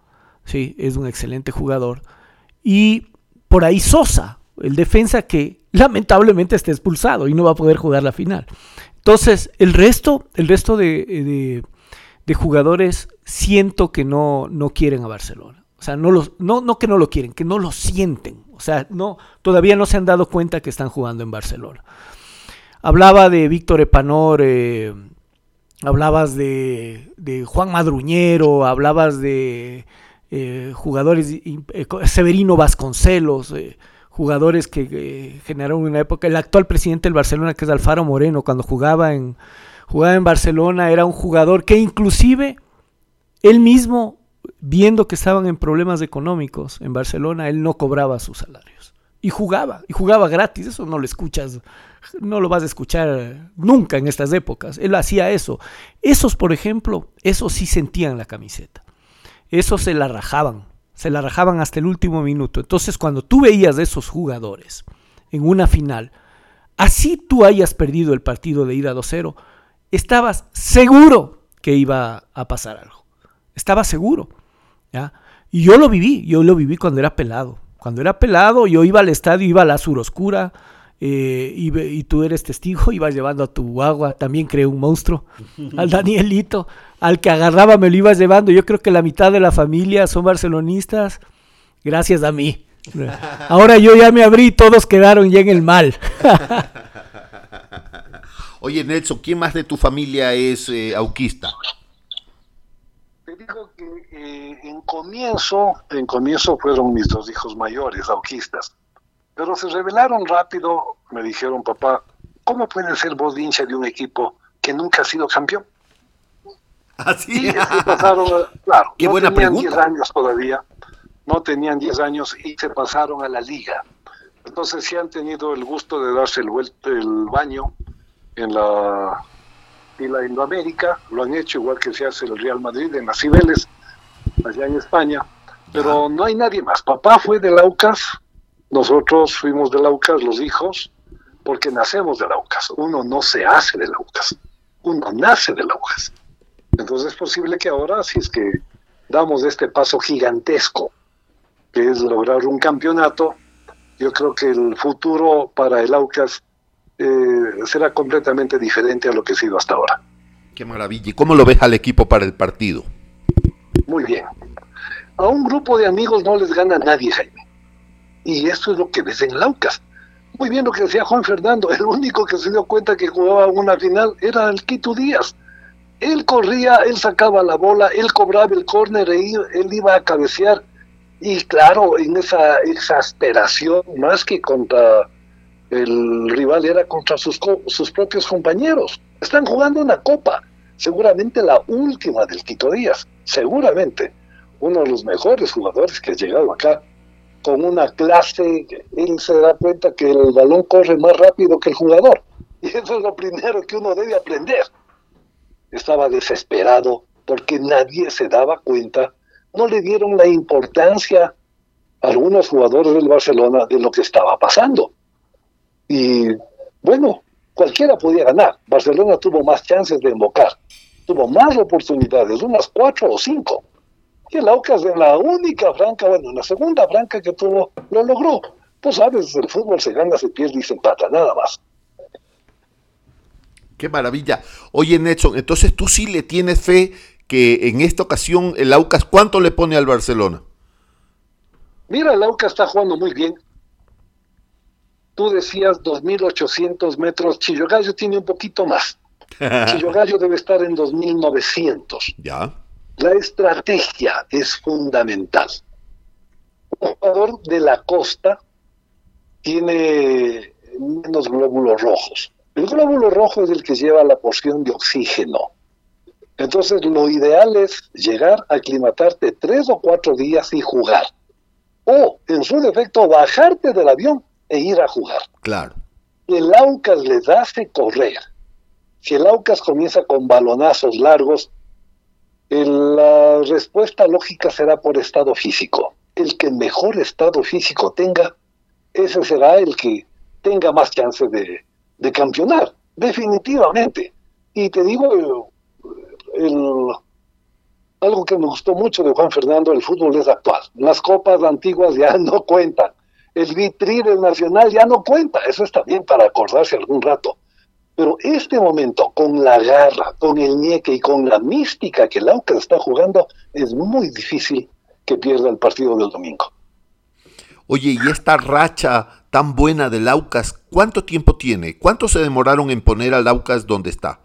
sí, es un excelente jugador. Y por ahí Sosa, el defensa que lamentablemente está expulsado y no va a poder jugar la final. Entonces, el resto, el resto de, de- jugadores siento que no, no quieren a Barcelona. O sea, no, los, no, no que no lo quieren, que no lo sienten. O sea, no, todavía no se han dado cuenta que están jugando en Barcelona. Hablaba de Víctor Epanor, eh, hablabas de, de Juan Madruñero, hablabas de eh, jugadores, eh, Severino Vasconcelos, eh, jugadores que generaron una época. El actual presidente del Barcelona, que es Alfaro Moreno, cuando jugaba en, jugaba en Barcelona, era un jugador que inclusive él mismo, viendo que estaban en problemas económicos en Barcelona, él no cobraba sus salarios. Y jugaba, y jugaba gratis, eso no lo escuchas, no lo vas a escuchar nunca en estas épocas. Él hacía eso. Esos, por ejemplo, esos sí sentían la camiseta. Esos se la rajaban, se la rajaban hasta el último minuto. Entonces, cuando tú veías de esos jugadores en una final, así tú hayas perdido el partido de ida 2-0, estabas seguro que iba a pasar algo. Estaba seguro. ¿ya? Y yo lo viví, yo lo viví cuando era pelado. Cuando era pelado, yo iba al estadio, iba a la sur oscura, eh, y, y tú eres testigo, ibas llevando a tu guagua, también creé un monstruo, al Danielito, al que agarraba me lo ibas llevando. Yo creo que la mitad de la familia son barcelonistas, gracias a mí. Ahora yo ya me abrí y todos quedaron ya en el mal. Oye, Nelson, ¿quién más de tu familia es eh, auquista? Te digo que eh, en comienzo, en comienzo fueron mis dos hijos mayores, auquistas, pero se revelaron rápido, me dijeron, papá, ¿cómo puede ser vos hincha de un equipo que nunca ha sido campeón? Así. Y se pasaron, claro, Qué no buena tenían pregunta. 10 años todavía, no tenían 10 años y se pasaron a la liga. Entonces sí han tenido el gusto de darse el, vuel- el baño en la, en la Indoamérica, lo han hecho igual que se hace el Real Madrid en las Cibeles, allá en España, pero no hay nadie más. Papá fue del Aucas, nosotros fuimos del Aucas, los hijos, porque nacemos del Aucas. Uno no se hace del Aucas, uno nace del Aucas. Entonces es posible que ahora, si es que damos este paso gigantesco, que es lograr un campeonato, yo creo que el futuro para el Aucas eh, será completamente diferente a lo que ha sido hasta ahora. Qué maravilla. ¿Y cómo lo ves al equipo para el partido? Muy bien. A un grupo de amigos no les gana nadie, Jaime. Y esto es lo que ves en el Aucas. Muy bien lo que decía Juan Fernando. El único que se dio cuenta que jugaba una final era el Quito Díaz. Él corría, él sacaba la bola, él cobraba el córner, e él iba a cabecear. Y claro, en esa exasperación, más que contra el rival, era contra sus, sus propios compañeros. Están jugando una copa, seguramente la última del Quito Díaz, seguramente uno de los mejores jugadores que ha llegado acá, con una clase, él se da cuenta que el balón corre más rápido que el jugador. Y eso es lo primero que uno debe aprender. Estaba desesperado porque nadie se daba cuenta, no le dieron la importancia a algunos jugadores del Barcelona de lo que estaba pasando. Y bueno, cualquiera podía ganar. Barcelona tuvo más chances de invocar, tuvo más oportunidades, unas cuatro o cinco. Y el Aucas en la única franca, bueno, en la segunda franca que tuvo, lo logró. Tú sabes, el fútbol se gana, se pierde y se empata, nada más. Qué maravilla. Oye, Nelson, entonces tú sí le tienes fe que en esta ocasión el Aucas, ¿cuánto le pone al Barcelona? Mira, el Aucas está jugando muy bien. Tú decías 2.800 metros, Chillogallo tiene un poquito más. Chillogallo debe estar en 2.900. ya. La estrategia es fundamental. Un jugador de la costa tiene menos glóbulos rojos. El glóbulo rojo es el que lleva la porción de oxígeno. Entonces, lo ideal es llegar a aclimatarte tres o cuatro días y jugar. O, en su defecto, bajarte del avión e ir a jugar. Claro. El Aucas les hace correr. Si el Aucas comienza con balonazos largos, la respuesta lógica será por estado físico. El que mejor estado físico tenga, ese será el que tenga más chances de, campeonar, definitivamente. Y te digo, el- el- algo que me gustó mucho de Juan Fernando, el fútbol es actual. Las copas antiguas ya no cuentan. El vitri del Nacional ya no cuenta. Eso está bien para acordarse algún rato. Pero este momento, con la garra, con el ñeque y con la mística que el Aucas está jugando, es muy difícil que pierda el partido del domingo. Oye, y esta racha tan buena del Aucas, ¿cuánto tiempo tiene? ¿Cuánto se demoraron en poner al Aucas donde está?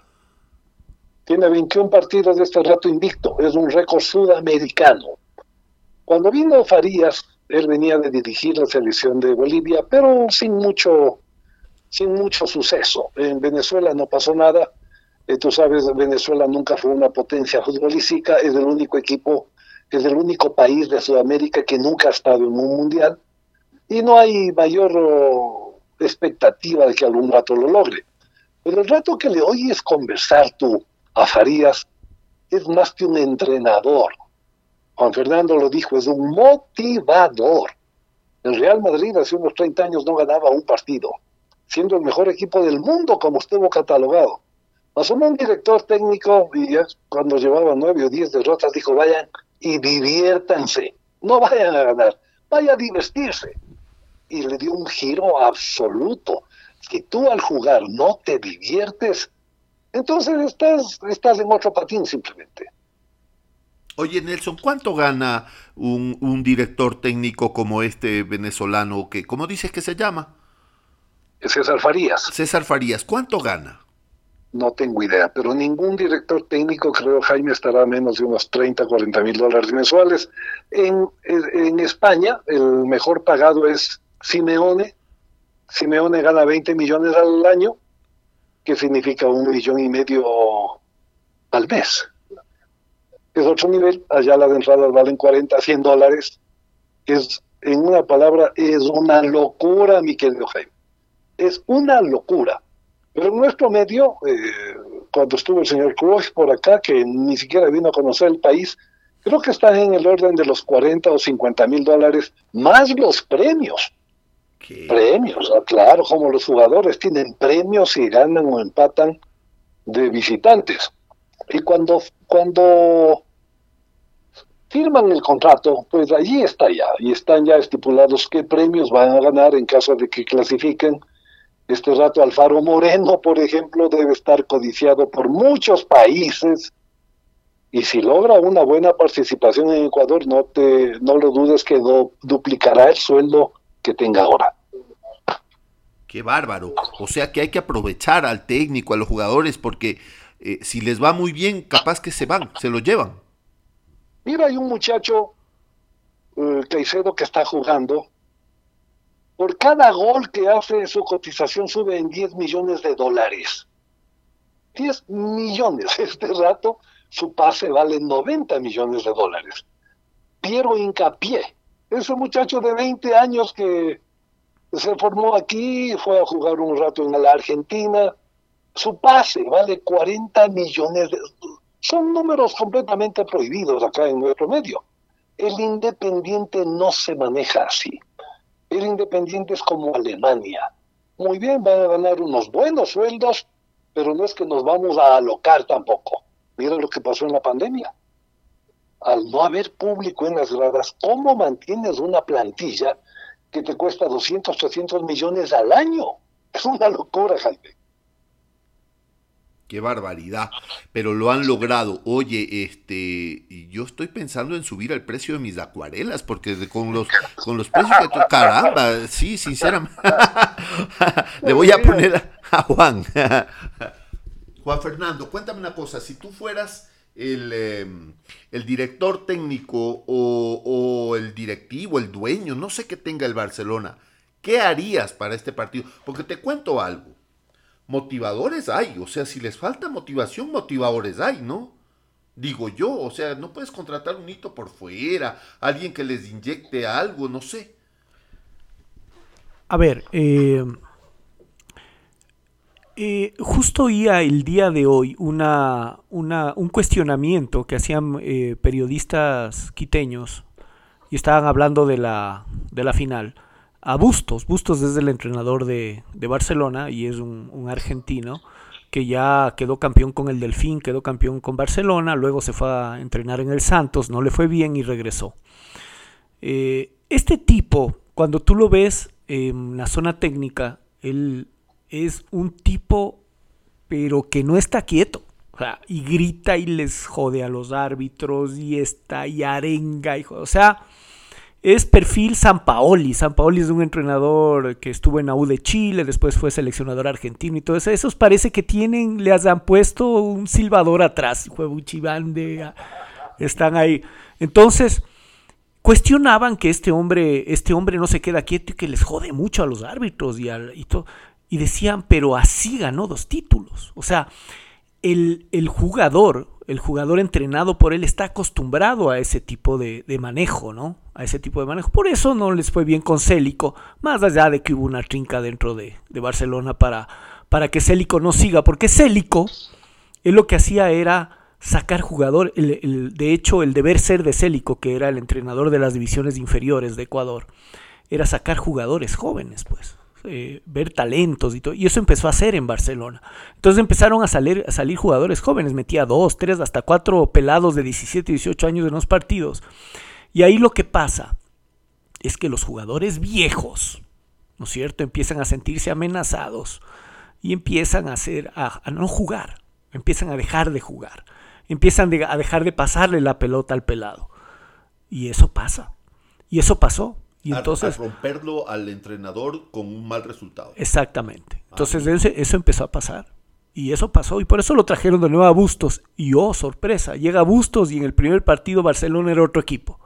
Tiene 21 partidos de este rato invicto. Es un récord sudamericano. Cuando vino Farías, él venía de dirigir la selección de Bolivia, pero sin mucho, sin mucho suceso. En Venezuela no pasó nada. Eh, tú sabes, Venezuela nunca fue una potencia futbolística. Es el único equipo, es el único país de Sudamérica que nunca ha estado en un mundial. Y no hay mayor expectativa de que algún rato lo logre. Pero el rato que le oyes conversar tú a Farías es más que un entrenador. Juan Fernando lo dijo, es un motivador. El Real Madrid hace unos 30 años no ganaba un partido, siendo el mejor equipo del mundo como estuvo catalogado. Asomó un director técnico y ya cuando llevaba nueve o diez derrotas dijo, vayan y diviértanse, no vayan a ganar, vayan a divertirse. Y le dio un giro absoluto. Si tú al jugar no te diviertes, entonces estás, estás en otro patín simplemente. Oye, Nelson, ¿cuánto gana un, un director técnico como este venezolano que, ¿cómo dices que se llama? César Farías, César Farías, ¿cuánto gana? no tengo idea, pero ningún director técnico, creo Jaime, estará a menos de unos 30, 40 mil dólares mensuales. En, en España, el mejor pagado es Simeone. Simeone gana 20 millones al año, que significa un millón y medio al mes. Es otro nivel, allá las entradas valen 40, 100 dólares. Es, en una palabra, es una locura, mi querido Jaime. Es una locura. Pero en nuestro medio, eh, cuando estuvo el señor Cruz por acá, que ni siquiera vino a conocer el país, creo que está en el orden de los 40 o 50 mil dólares, más los premios. ¿Qué? Premios, ah, claro, como los jugadores tienen premios si ganan o empatan de visitantes. Y cuando, cuando firman el contrato, pues allí está ya, y están ya estipulados qué premios van a ganar en caso de que clasifiquen. Este rato Alfaro Moreno, por ejemplo, debe estar codiciado por muchos países. Y si logra una buena participación en Ecuador, no te no lo dudes que do- duplicará el sueldo que tenga ahora. Qué bárbaro. O sea que hay que aprovechar al técnico, a los jugadores, porque eh, si les va muy bien, capaz que se van, se lo llevan. Mira, hay un muchacho, eh, Caicedo, que está jugando. Por cada gol que hace, su cotización sube en 10 millones de dólares. 10 millones. Este rato, su pase vale 90 millones de dólares. Piero Hincapié, ese muchacho de 20 años que se formó aquí, fue a jugar un rato en la Argentina. Su pase vale 40 millones de son números completamente prohibidos acá en nuestro medio. El independiente no se maneja así. El independiente es como Alemania. Muy bien, van a ganar unos buenos sueldos, pero no es que nos vamos a alocar tampoco. Mira lo que pasó en la pandemia. Al no haber público en las gradas, ¿cómo mantienes una plantilla que te cuesta 200, 300 millones al año? Es una locura, Jaime. Qué barbaridad. Pero lo han logrado. Oye, este, yo estoy pensando en subir el precio de mis acuarelas, porque con los, con los precios que caramba, sí, sinceramente. Le voy a poner a, Juan. Juan Fernando, cuéntame una cosa. Si tú fueras el, eh, el director técnico o, o el directivo, el dueño, no sé qué tenga el Barcelona, ¿qué harías para este partido? Porque te cuento algo motivadores hay, o sea, si les falta motivación, motivadores hay, ¿no? Digo yo, o sea, no puedes contratar un hito por fuera, alguien que les inyecte algo, no sé. A ver, eh, eh, justo oía el día de hoy una, una- un cuestionamiento que hacían eh, periodistas quiteños y estaban hablando de la, de la final. A Bustos, Bustos es el entrenador de, Barcelona y es un, argentino que ya quedó campeón con el Delfín, quedó campeón con Barcelona, luego se fue a entrenar en el Santos, no le fue bien y regresó. Eh, este tipo, cuando tú lo ves en la zona técnica, él es un tipo, pero que no está quieto. O sea, y grita y les jode a los árbitros y está y arenga. Y, o sea, es perfil San Paoli. San Paoli es un entrenador que estuvo en AU de Chile, después fue seleccionador argentino y todo eso. Esos parece que tienen, les han puesto un silbador atrás. Juego un están ahí. Entonces, cuestionaban que este hombre, este hombre no se queda quieto y que les jode mucho a los árbitros y, y todo. Y decían, pero así ganó dos títulos. O sea, el, el jugador, el jugador entrenado por él está acostumbrado a ese tipo de, manejo, ¿no? A ese tipo de manejo. Por eso no les fue bien con Célico, más allá de que hubo una trinca dentro de, de Barcelona para, para que Célico no siga, porque Célico, él lo que hacía era sacar jugador, el- el- de hecho el deber ser de Célico, que era el entrenador de las divisiones inferiores de Ecuador, era sacar jugadores jóvenes, pues, eh, ver talentos y todo, y eso empezó a hacer en Barcelona. Entonces empezaron a salir, a salir jugadores jóvenes, metía dos, tres, hasta cuatro pelados de 17, 18 años en los partidos. Y ahí lo que pasa es que los jugadores viejos, ¿no es cierto?, empiezan a sentirse amenazados y empiezan a hacer a, no jugar, empiezan a dejar de jugar, empiezan a dejar de pasarle la pelota al pelado. Y eso pasa. Y eso pasó. Y A- entonces a romperlo al entrenador con un mal resultado. Exactamente. Entonces ese- eso empezó a pasar. Y eso pasó. Y por eso lo trajeron de nuevo a Bustos. Y oh, sorpresa, llega Bustos y en el primer partido Barcelona era otro equipo.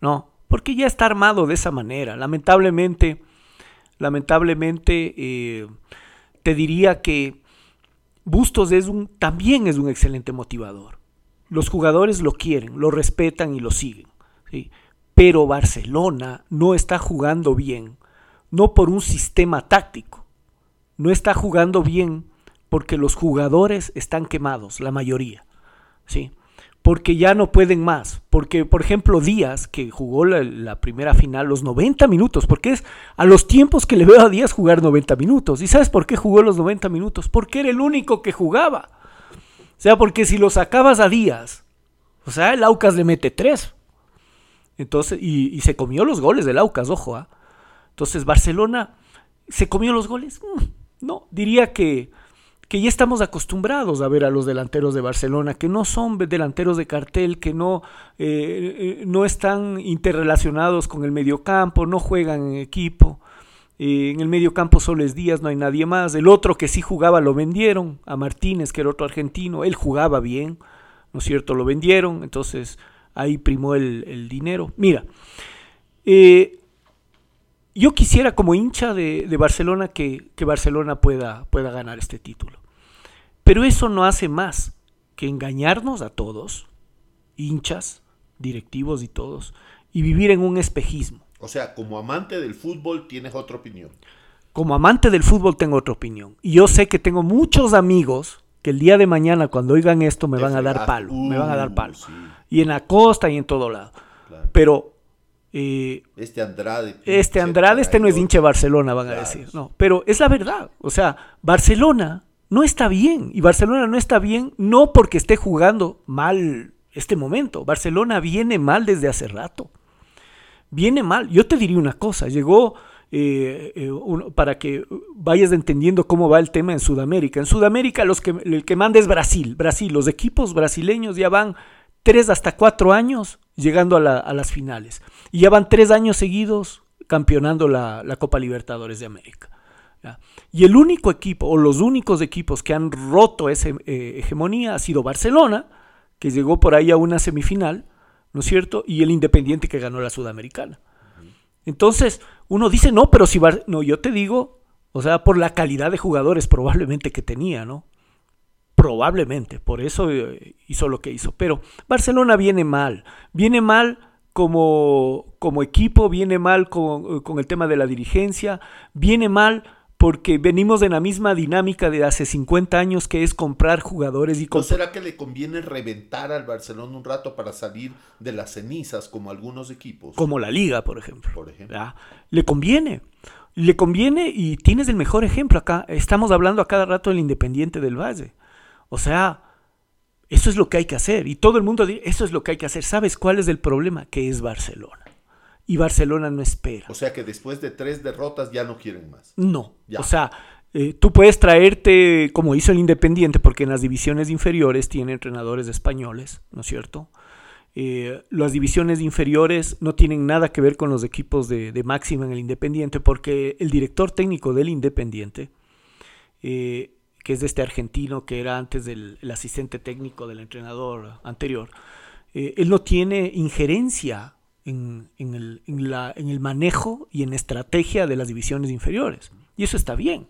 No, porque ya está armado de esa manera. Lamentablemente, lamentablemente, eh, te diría que Bustos es un, también es un excelente motivador. Los jugadores lo quieren, lo respetan y lo siguen. ¿sí? Pero Barcelona no está jugando bien, no por un sistema táctico. No está jugando bien porque los jugadores están quemados, la mayoría. ¿sí? Porque ya no pueden más. Porque, por ejemplo, Díaz, que jugó la, la primera final, los 90 minutos, porque es a los tiempos que le veo a Díaz jugar 90 minutos. ¿Y sabes por qué jugó los 90 minutos? Porque era el único que jugaba. O sea, porque si lo sacabas a Díaz, o sea, el Aucas le mete tres. Entonces, y, y se comió los goles del Aucas, ojo. ¿ah? Entonces, Barcelona se comió los goles. Mm, no, diría que, que ya estamos acostumbrados a ver a los delanteros de Barcelona, que no son delanteros de cartel, que no, eh, eh, no están interrelacionados con el mediocampo, no juegan en equipo. Eh, en el medio campo solo es Díaz, no hay nadie más. El otro que sí jugaba lo vendieron, a Martínez, que era otro argentino. Él jugaba bien, ¿no es cierto? Lo vendieron, entonces ahí primó el, el dinero. Mira, eh, yo quisiera como hincha de, de Barcelona que, que Barcelona pueda, pueda ganar este título. Pero eso no hace más que engañarnos a todos, hinchas, directivos y todos, y vivir en un espejismo. O sea, como amante del fútbol tienes otra opinión. Como amante del fútbol tengo otra opinión. Y yo sé que tengo muchos amigos que el día de mañana cuando oigan esto me van a dar palo. me van a dar Uh, palo. sí, Y en la costa y en todo lado. claro. Pero eh, Este Andrade. este Andrade, este no es de Barcelona, van a decir. No, pero es la verdad. O sea, Barcelona no está bien. Y Barcelona no está bien no porque esté jugando mal este momento. Barcelona viene mal desde hace rato. Viene mal. Yo te diría una cosa. Llegó eh, eh, uno- para que vayas entendiendo cómo va el tema en Sudamérica. En Sudamérica los que, el que manda es Brasil. Brasil, los equipos brasileños ya van tres hasta cuatro años llegando a, la- a las finales. Y ya van tres años seguidos campeonando la, Copa Libertadores de América. Y el único equipo, o los únicos equipos que han roto esa eh, hegemonía ha sido Barcelona, que llegó por ahí a una semifinal, ¿no es cierto? Y el Independiente que ganó la Sudamericana. Entonces, uno dice, no, pero si... Bar-". No, yo te digo, o sea, por la calidad de jugadores probablemente que tenía, ¿no? Probablemente, por eso eh, hizo lo que hizo. Pero Barcelona viene mal, viene mal como, como equipo, viene mal con, con el tema de la dirigencia, viene mal porque venimos de la misma dinámica de hace 50 años que es comprar jugadores y ¿No será que le conviene reventar al Barcelona un rato para salir de las cenizas como algunos equipos? como la liga, por ejemplo. Por ejemplo. Le conviene. Le conviene y tienes el mejor ejemplo acá. Estamos hablando a cada rato del Independiente del Valle. O sea, eso es lo que hay que hacer. Y todo el mundo dice, eso es lo que hay que hacer. ¿Sabes cuál es el problema? Que es Barcelona. Y Barcelona no espera. O sea que después de tres derrotas ya no quieren más. No. Ya. O sea, eh, tú puedes traerte, como hizo el Independiente, porque en las divisiones inferiores tiene entrenadores españoles, ¿no es cierto? Eh, las divisiones inferiores no tienen nada que ver con los equipos de, de máxima en el Independiente, porque el director técnico del Independiente, eh, que es de este argentino que era antes del el asistente técnico del entrenador anterior, eh, él no tiene injerencia en, el, manejo y en estrategia de las divisiones inferiores. Y eso está bien.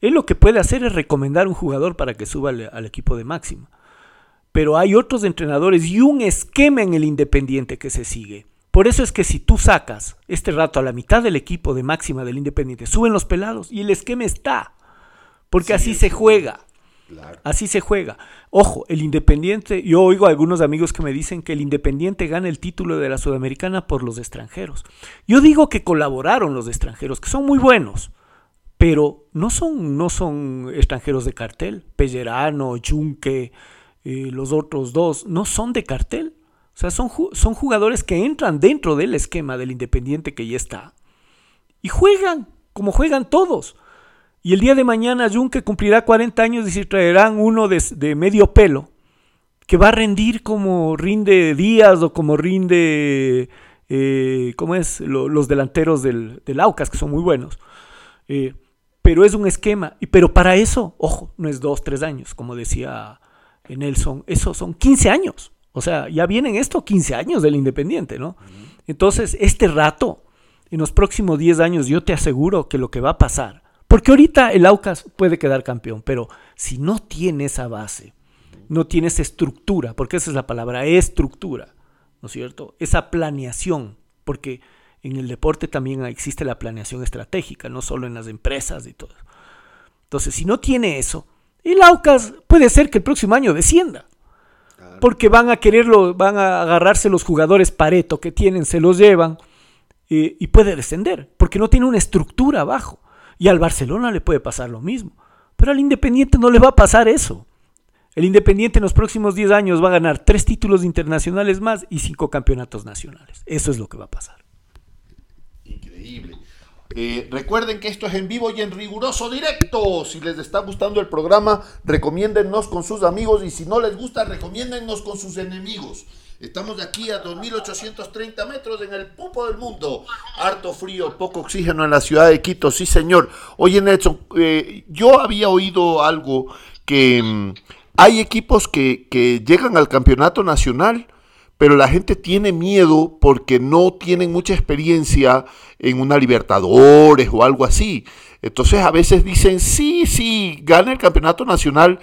Él lo que puede hacer es recomendar un jugador para que suba al equipo de máxima. Pero hay otros entrenadores y un esquema en el Independiente que se sigue. Por eso es que si tú sacas este rato a la mitad del equipo de máxima del Independiente, suben los pelados y el esquema está. Porque Sí, así se juega. Claro. Así se juega. Ojo, el Independiente, yo oigo a algunos amigos que me dicen que el Independiente gana el título de la Sudamericana por los extranjeros. Yo digo que colaboraron los extranjeros, que son muy buenos, pero no son, no son extranjeros de cartel. Pellerano, Junque, eh, los otros dos, no son de cartel. O sea, son, son jugadores que entran dentro del esquema del Independiente que ya está. Y juegan, como juegan todos. Y el día de mañana Junque cumplirá 40 años y se traerán uno de, de medio pelo que va a rendir como rinde Díaz o como rinde, eh, ¿cómo es? Lo- los delanteros del, del Aucas, que son muy buenos. Eh, pero es un esquema. Y, pero para eso, ojo, no es dos, tres años, como decía Nelson, eso son 15 años. O sea, ya vienen esto 15 años del Independiente, ¿no? Entonces, este rato, en los próximos 10 años, yo te aseguro que lo que va a pasar, porque ahorita el Aucas puede quedar campeón, pero si no tiene esa base, no tiene esa estructura, porque esa es la palabra, estructura, ¿no es cierto? Esa planeación, porque en el deporte también existe la planeación estratégica, no solo en las empresas y todo. Entonces, si no tiene eso, el Aucas puede ser que el próximo año descienda. Claro. Porque van a quererlo, van a agarrarse los jugadores Pareto que tienen, se los llevan eh, y puede descender, porque no tiene una estructura abajo. Y al Barcelona le puede pasar lo mismo. Pero al Independiente no le va a pasar eso. El Independiente en los próximos 10 años va a ganar tres títulos internacionales más y cinco campeonatos nacionales. Eso es lo que va a pasar. Increíble. Eh, recuerden que esto es en vivo y en riguroso directo. Si les está gustando el programa, recomiéndennos con sus amigos y si no les gusta, recomiéndennos con sus enemigos. Estamos de aquí a 2830 metros en el pupo del mundo. Harto frío, poco oxígeno en la ciudad de Quito, sí señor. Oye Nelson, eh, yo había oído algo que mm, hay equipos que, que llegan al campeonato nacional pero la gente tiene miedo porque no tienen mucha experiencia en una Libertadores o algo así. Entonces a veces dicen, sí, sí, gana el campeonato nacional,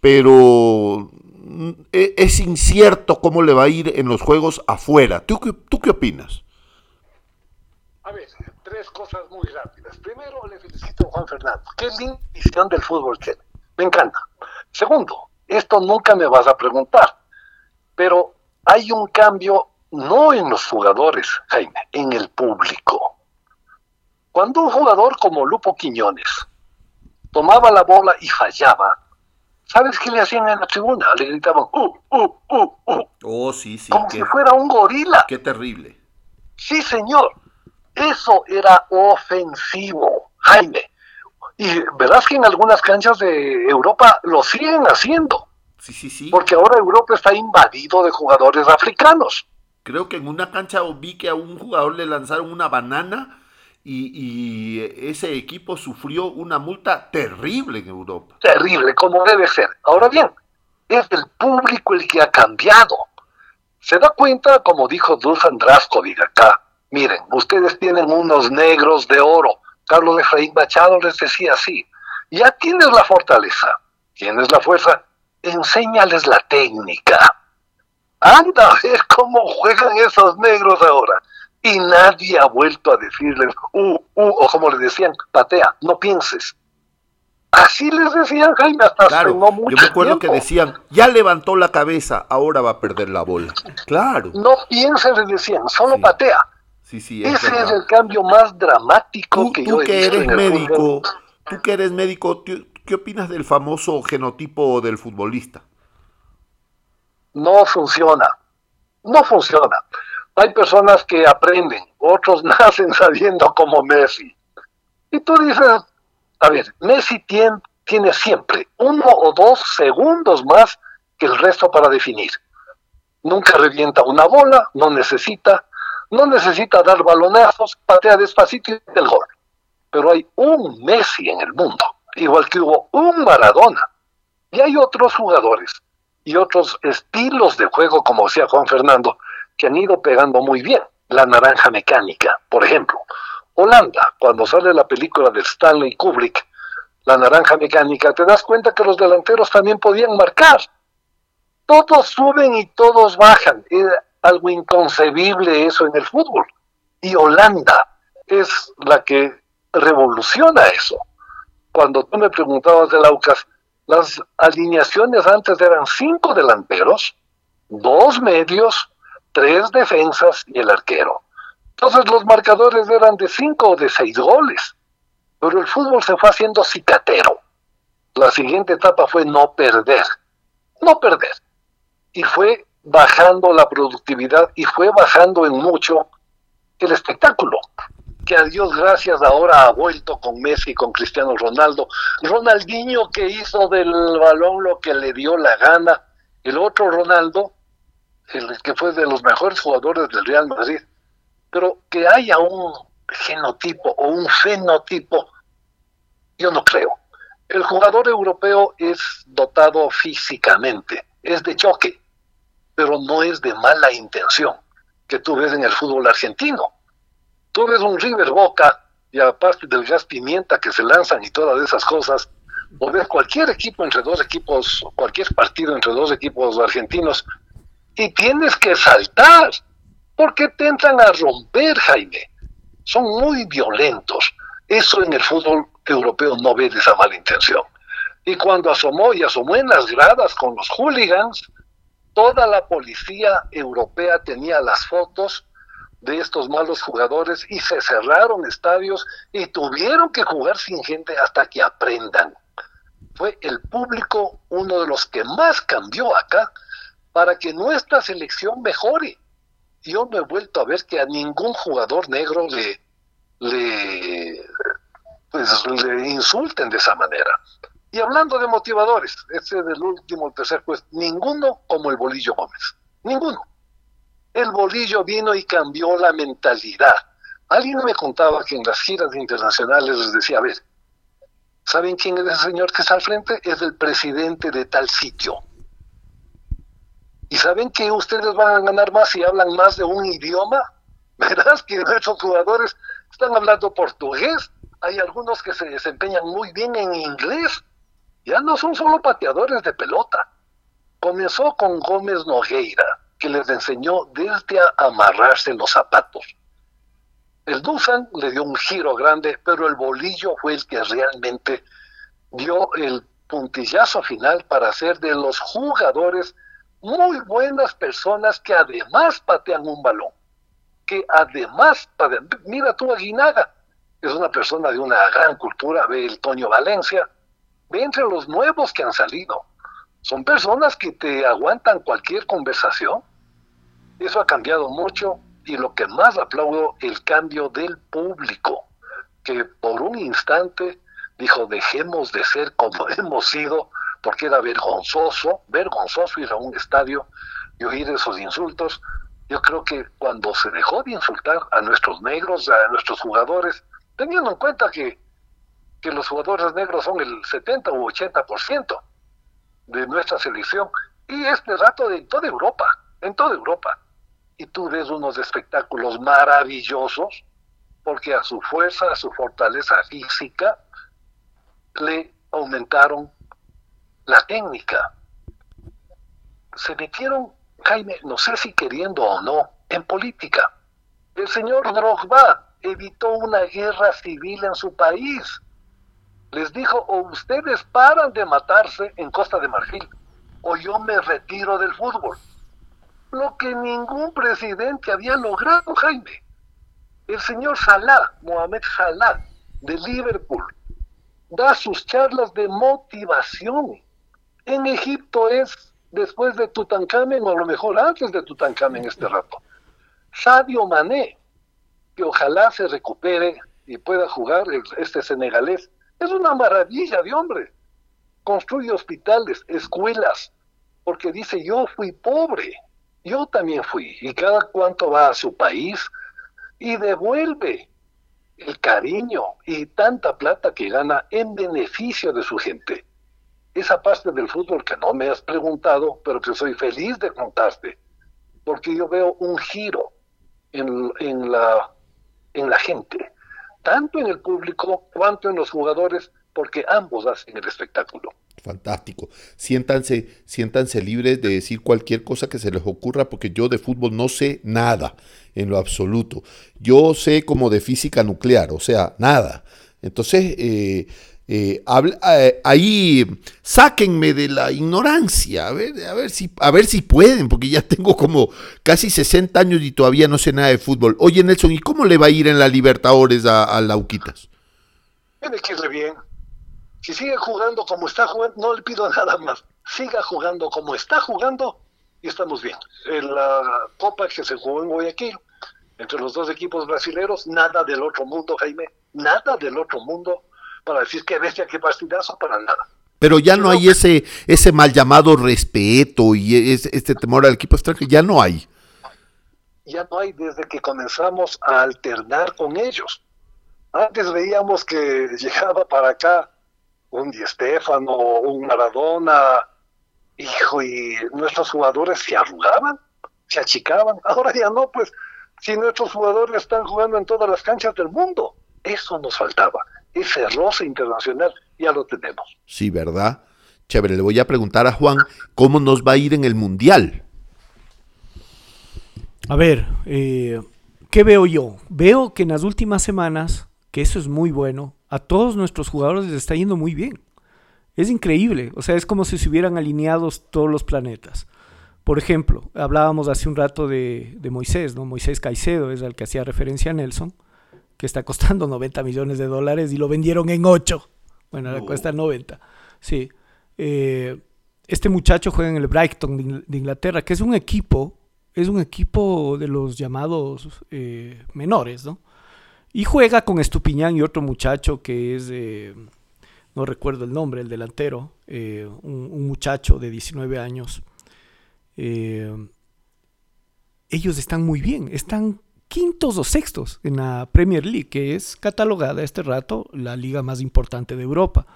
pero es incierto cómo le va a ir en los juegos afuera. ¿Tú, tú qué opinas? A ver, tres cosas muy rápidas. Primero, le felicito a Juan Fernando. Qué linda visión del fútbol tiene. Me encanta. Segundo, esto nunca me vas a preguntar, pero hay un cambio no en los jugadores, Jaime, en el público. Cuando un jugador como Lupo Quiñones tomaba la bola y fallaba, ¿sabes qué le hacían en la tribuna? Le gritaban, ¡uh, uh, uh, uh! Oh, sí, sí, como si fuera un gorila. qué terrible. Sí, señor. Eso era ofensivo, Jaime. Y verás que en algunas canchas de Europa lo siguen haciendo, Sí, sí, sí. porque ahora Europa está invadido de jugadores africanos. Creo que en una cancha vi que a un jugador le lanzaron una banana y, ese equipo sufrió una multa terrible en Europa. Terrible, como debe ser. Ahora bien, es el público el que ha cambiado. Se da cuenta, como dijo Dusan Draskovic acá, miren, ustedes tienen unos negros de oro. Carlos Efraín Machado les decía así, ya tienes la fortaleza, tienes la fuerza, enséñales la técnica. Anda a ver cómo juegan esos negros ahora. Y nadie ha vuelto a decirles, uh, uh, o como les decían, patea, no pienses. Así les decían Jaime hasta Claro, hace no mucho yo me acuerdo que tiempo. decían, ya levantó la cabeza, ahora va a perder la bola. Claro, No pienses, les decían, solo Sí, patea. sí, sí, es Ese es el cambio más dramático Tú, que tú yo he que visto eres en el médico, tú que eres médico, ¿tú- ¿qué opinas del famoso genotipo del futbolista? No funciona. No funciona. Hay personas que aprenden, otros nacen sabiendo como Messi. Y tú dices, a ver, Messi tiene, tiene siempre uno o dos segundos más que el resto para definir. Nunca revienta una bola, no necesita, no necesita dar balonazos, patea despacito y el gol. Pero hay un Messi en el mundo, igual que hubo un Maradona. Y hay otros jugadores y otros estilos de juego, como decía Juan Fernando, que han ido pegando muy bien. La naranja mecánica, por ejemplo. Holanda, cuando sale la película de Stanley Kubrick, La naranja mecánica, te das cuenta que los delanteros también podían marcar. Todos suben y todos bajan. Era algo inconcebible eso en el fútbol. Y Holanda es la que revoluciona eso. Cuando tú me preguntabas del Aucas, las alineaciones antes eran cinco delanteros, dos medios, tres defensas y el arquero. Entonces los marcadores eran de cinco o de seis goles. Pero el fútbol se fue haciendo cicatero. La siguiente etapa fue no perder. No perder. Y fue bajando la productividad y fue bajando en mucho el espectáculo. Que a Dios gracias ahora ha vuelto con Messi, con Cristiano Ronaldo. Ronaldinho que hizo del balón lo que le dio la gana. El otro Ronaldo, el que fue de los mejores jugadores del Real Madrid. Pero que haya un genotipo o un fenotipo, yo no creo. El jugador europeo es dotado físicamente, es de choque, pero no es de mala intención que tú ves en el fútbol argentino. Tú ves un River Boca y aparte del gas pimienta que se lanzan y todas esas cosas, o ves cualquier equipo entre dos equipos, cualquier partido entre dos equipos argentinos, y tienes que saltar, porque te entran a romper, Jaime. Son muy violentos. Eso en el fútbol europeo no ve de esa mala intención. Y cuando asomó y asomó en las gradas con los hooligans, toda la policía europea tenía las fotos de estos malos jugadores y se cerraron estadios y tuvieron que jugar sin gente hasta que aprendan. Fue el público uno de los que más cambió acá para que nuestra selección mejore. Yo no he vuelto a ver que a ningún jugador negro le, le, pues, le insulten de esa manera. Y hablando de motivadores, ese del último, el tercer pues, ninguno como el Bolillo Gómez. Ninguno. El Bolillo vino y cambió la mentalidad. Alguien me contaba que en las giras internacionales les decía, a ver, ¿saben quién es ese señor que está al frente? Es el presidente de tal sitio. ¿Y saben que ustedes van a ganar más si hablan más de un idioma? Verás que nuestros jugadores están hablando portugués. Hay algunos que se desempeñan muy bien en inglés. Ya no son solo pateadores de pelota. Comenzó con Gómez Nogueira, que les enseñó desde a amarrarse los zapatos. El Dusan le dio un giro grande, pero el bolillo fue el que realmente dio el puntillazo final para ser de los jugadores muy buenas personas que además patean un balón, que además, mira tú Aguinaga, es una persona de una gran cultura, ve el Toño Valencia, ve entre los nuevos que han salido, son personas que te aguantan cualquier conversación, eso ha cambiado mucho y lo que más aplaudo, el cambio del público, que por un instante dijo, dejemos de ser como hemos sido, porque era vergonzoso, vergonzoso ir a un estadio y oír esos insultos. Yo creo que cuando se dejó de insultar a nuestros negros, a nuestros jugadores, teniendo en cuenta que, que los jugadores negros son el 70 u 80% de nuestra selección, y este rato de toda Europa, en toda Europa. Y tú ves unos espectáculos maravillosos, porque a su fuerza, a su fortaleza física, le aumentaron la técnica. Se metieron, Jaime, no sé si queriendo o no, en política. El señor Drogba evitó una guerra civil en su país. Les dijo, o ustedes paran de matarse en Costa de Marfil, o yo me retiro del fútbol. Lo que ningún presidente había logrado, Jaime. El señor Salah, Mohamed Salah, de Liverpool, da sus charlas de motivación. En Egipto es después de Tutankamen, o a lo mejor antes de Tutankamen este rato. Sadio Mané, que ojalá se recupere y pueda jugar este senegalés, es una maravilla de hombre. Construye hospitales, escuelas, porque dice, yo fui pobre, yo también fui, y cada cuanto va a su país y devuelve el cariño y tanta plata que gana en beneficio de su gente. Esa parte del fútbol que no me has preguntado, pero que soy feliz de contarte, porque yo veo un giro en, en, la, en la gente, tanto en el público cuanto en los jugadores, porque ambos hacen el espectáculo. Fantástico. Siéntanse, siéntanse libres de decir cualquier cosa que se les ocurra, porque yo de fútbol no sé nada en lo absoluto. Yo sé como de física nuclear, o sea, nada. Entonces, eh, eh, eh, ahí sáquenme de la ignorancia, a ver, a, ver si, a ver si pueden, porque ya tengo como casi 60 años y todavía no sé nada de fútbol. Oye, Nelson, ¿y cómo le va a ir en la Libertadores a, a Lauquitas? Tiene que irle bien. Si sigue jugando como está jugando, no le pido nada más. Siga jugando como está jugando y estamos bien. En la Copa que se jugó en Guayaquil, entre los dos equipos brasileños, nada del otro mundo, Jaime, nada del otro mundo para decir que bestia, partidazo, para nada. Pero ya no hay ese, ese mal llamado respeto y ese, este temor al equipo extranjero, ya no hay. Ya no hay desde que comenzamos a alternar con ellos. Antes veíamos que llegaba para acá un Di Stefano, un Maradona, hijo, y nuestros jugadores se arrugaban, se achicaban. Ahora ya no, pues, si nuestros jugadores están jugando en todas las canchas del mundo, eso nos faltaba, ese roce internacional, ya lo tenemos. Sí, ¿verdad? Chévere, le voy a preguntar a Juan cómo nos va a ir en el Mundial. A ver, eh, ¿qué veo yo? Veo que en las últimas semanas, que eso es muy bueno, a todos nuestros jugadores les está yendo muy bien. Es increíble, o sea, es como si se hubieran alineado todos los planetas. Por ejemplo, hablábamos hace un rato de, de Moisés, ¿no? Moisés Caicedo es al que hacía referencia a Nelson, que está costando 90 millones de dólares y lo vendieron en 8. Bueno, ahora cuesta 90. Sí. Eh, este muchacho juega en el Brighton de, In- de Inglaterra, que es un equipo, es un equipo de los llamados eh, menores, ¿no? Y juega con Estupiñán y otro muchacho que es, eh, no recuerdo el nombre, el delantero, eh, un, un muchacho de 19 años. Ellos están muy bien, están quintos o sextos en la Premier League, que es catalogada este rato la liga más importante de Europa.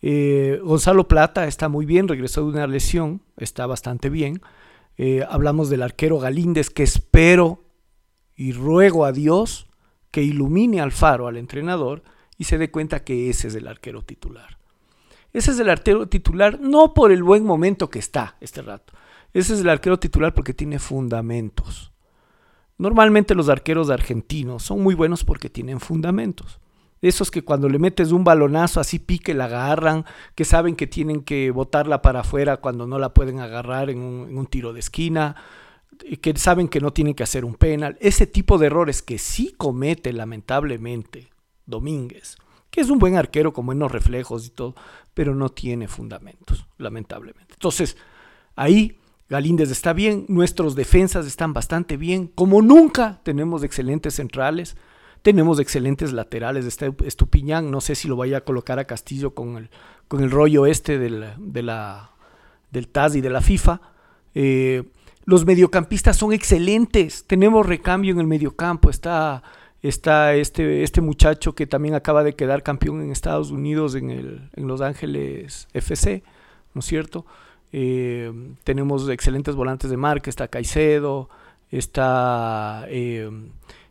Eh, Gonzalo Plata está muy bien, regresó de una lesión, está bastante bien. Eh, hablamos del arquero Galíndez, que espero y ruego a Dios que ilumine al faro al entrenador y se dé cuenta que ese es el arquero titular. Ese es el arquero titular no por el buen momento que está este rato. Ese es el arquero titular porque tiene fundamentos. Normalmente los arqueros argentinos son muy buenos porque tienen fundamentos. Esos que cuando le metes un balonazo así pique la agarran, que saben que tienen que botarla para afuera cuando no la pueden agarrar en un, tiro de esquina, que saben que no tienen que hacer un penal. Ese tipo de errores que sí comete lamentablemente Domínguez, que es un buen arquero con buenos reflejos y todo, pero no tiene fundamentos, lamentablemente. Entonces, ahí Galíndez está bien, nuestros defensas están bastante bien, como nunca tenemos excelentes centrales, tenemos excelentes laterales, está Estupiñán, no sé si lo vaya a colocar a Castillo con el, con el rollo este del, de del y de la FIFA. Eh, los mediocampistas son excelentes, tenemos recambio en el mediocampo, está, está este, este muchacho que también acaba de quedar campeón en Estados Unidos en, el, en Los Ángeles FC, ¿no es cierto? Eh, tenemos excelentes volantes de marca, está Caicedo, está... Eh,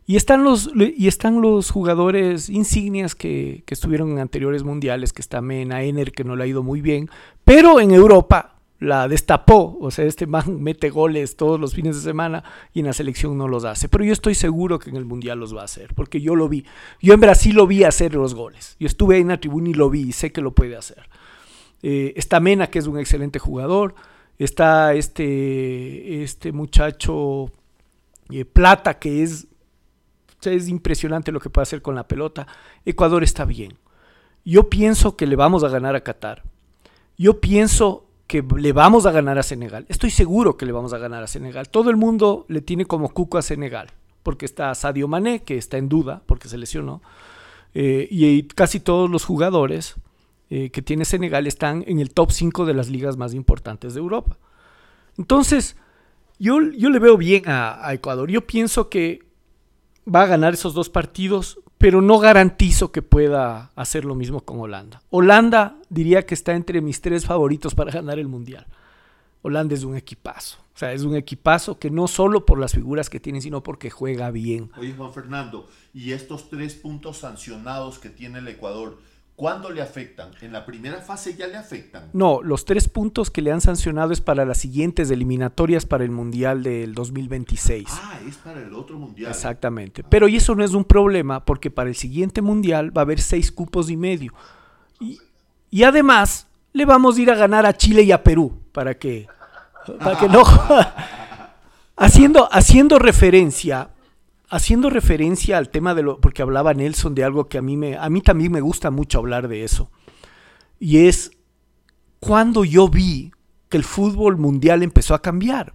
y están los, y están los jugadores insignias que, que, estuvieron en anteriores mundiales, que está Mena, Ener, que no le ha ido muy bien, pero en Europa la destapó, o sea, este man mete goles todos los fines de semana y en la selección no los hace, pero yo estoy seguro que en el mundial los va a hacer, porque yo lo vi, yo en Brasil lo vi hacer los goles, yo estuve ahí en la tribuna y lo vi y sé que lo puede hacer. Eh, está Mena, que es un excelente jugador, está este, este muchacho eh, Plata, que es es impresionante lo que puede hacer con la pelota. Ecuador está bien. Yo pienso que le vamos a ganar a Qatar. Yo pienso que le vamos a ganar a Senegal. Estoy seguro que le vamos a ganar a Senegal. Todo el mundo le tiene como cuco a Senegal, porque está Sadio Mané, que está en duda, porque se lesionó, eh, y casi todos los jugadores eh, que tiene Senegal están en el top 5 de las ligas más importantes de Europa. Entonces, yo, yo le veo bien a, a Ecuador. Yo pienso que va a ganar esos dos partidos, pero no garantizo que pueda hacer lo mismo con Holanda. Holanda diría que está entre mis tres favoritos para ganar el Mundial. Holanda es un equipazo. O sea, es un equipazo que no solo por las figuras que tiene, sino porque juega bien. Oye, Juan Fernando, y estos tres puntos sancionados que tiene el Ecuador, ¿Cuándo le afectan? ¿En la primera fase ya le afectan? No, los tres puntos que le han sancionado es para las siguientes eliminatorias para el Mundial del 2026. Ah, es para el otro Mundial. Exactamente. Pero y eso no es un problema porque para el siguiente Mundial va a haber seis cupos y medio. Y, y además le vamos a ir a ganar a Chile y a Perú para que, para que no... haciendo, haciendo referencia haciendo referencia al tema de lo, porque hablaba Nelson de algo que a mí, me, a mí también me gusta mucho hablar de eso, y es cuando yo vi que el fútbol mundial empezó a cambiar.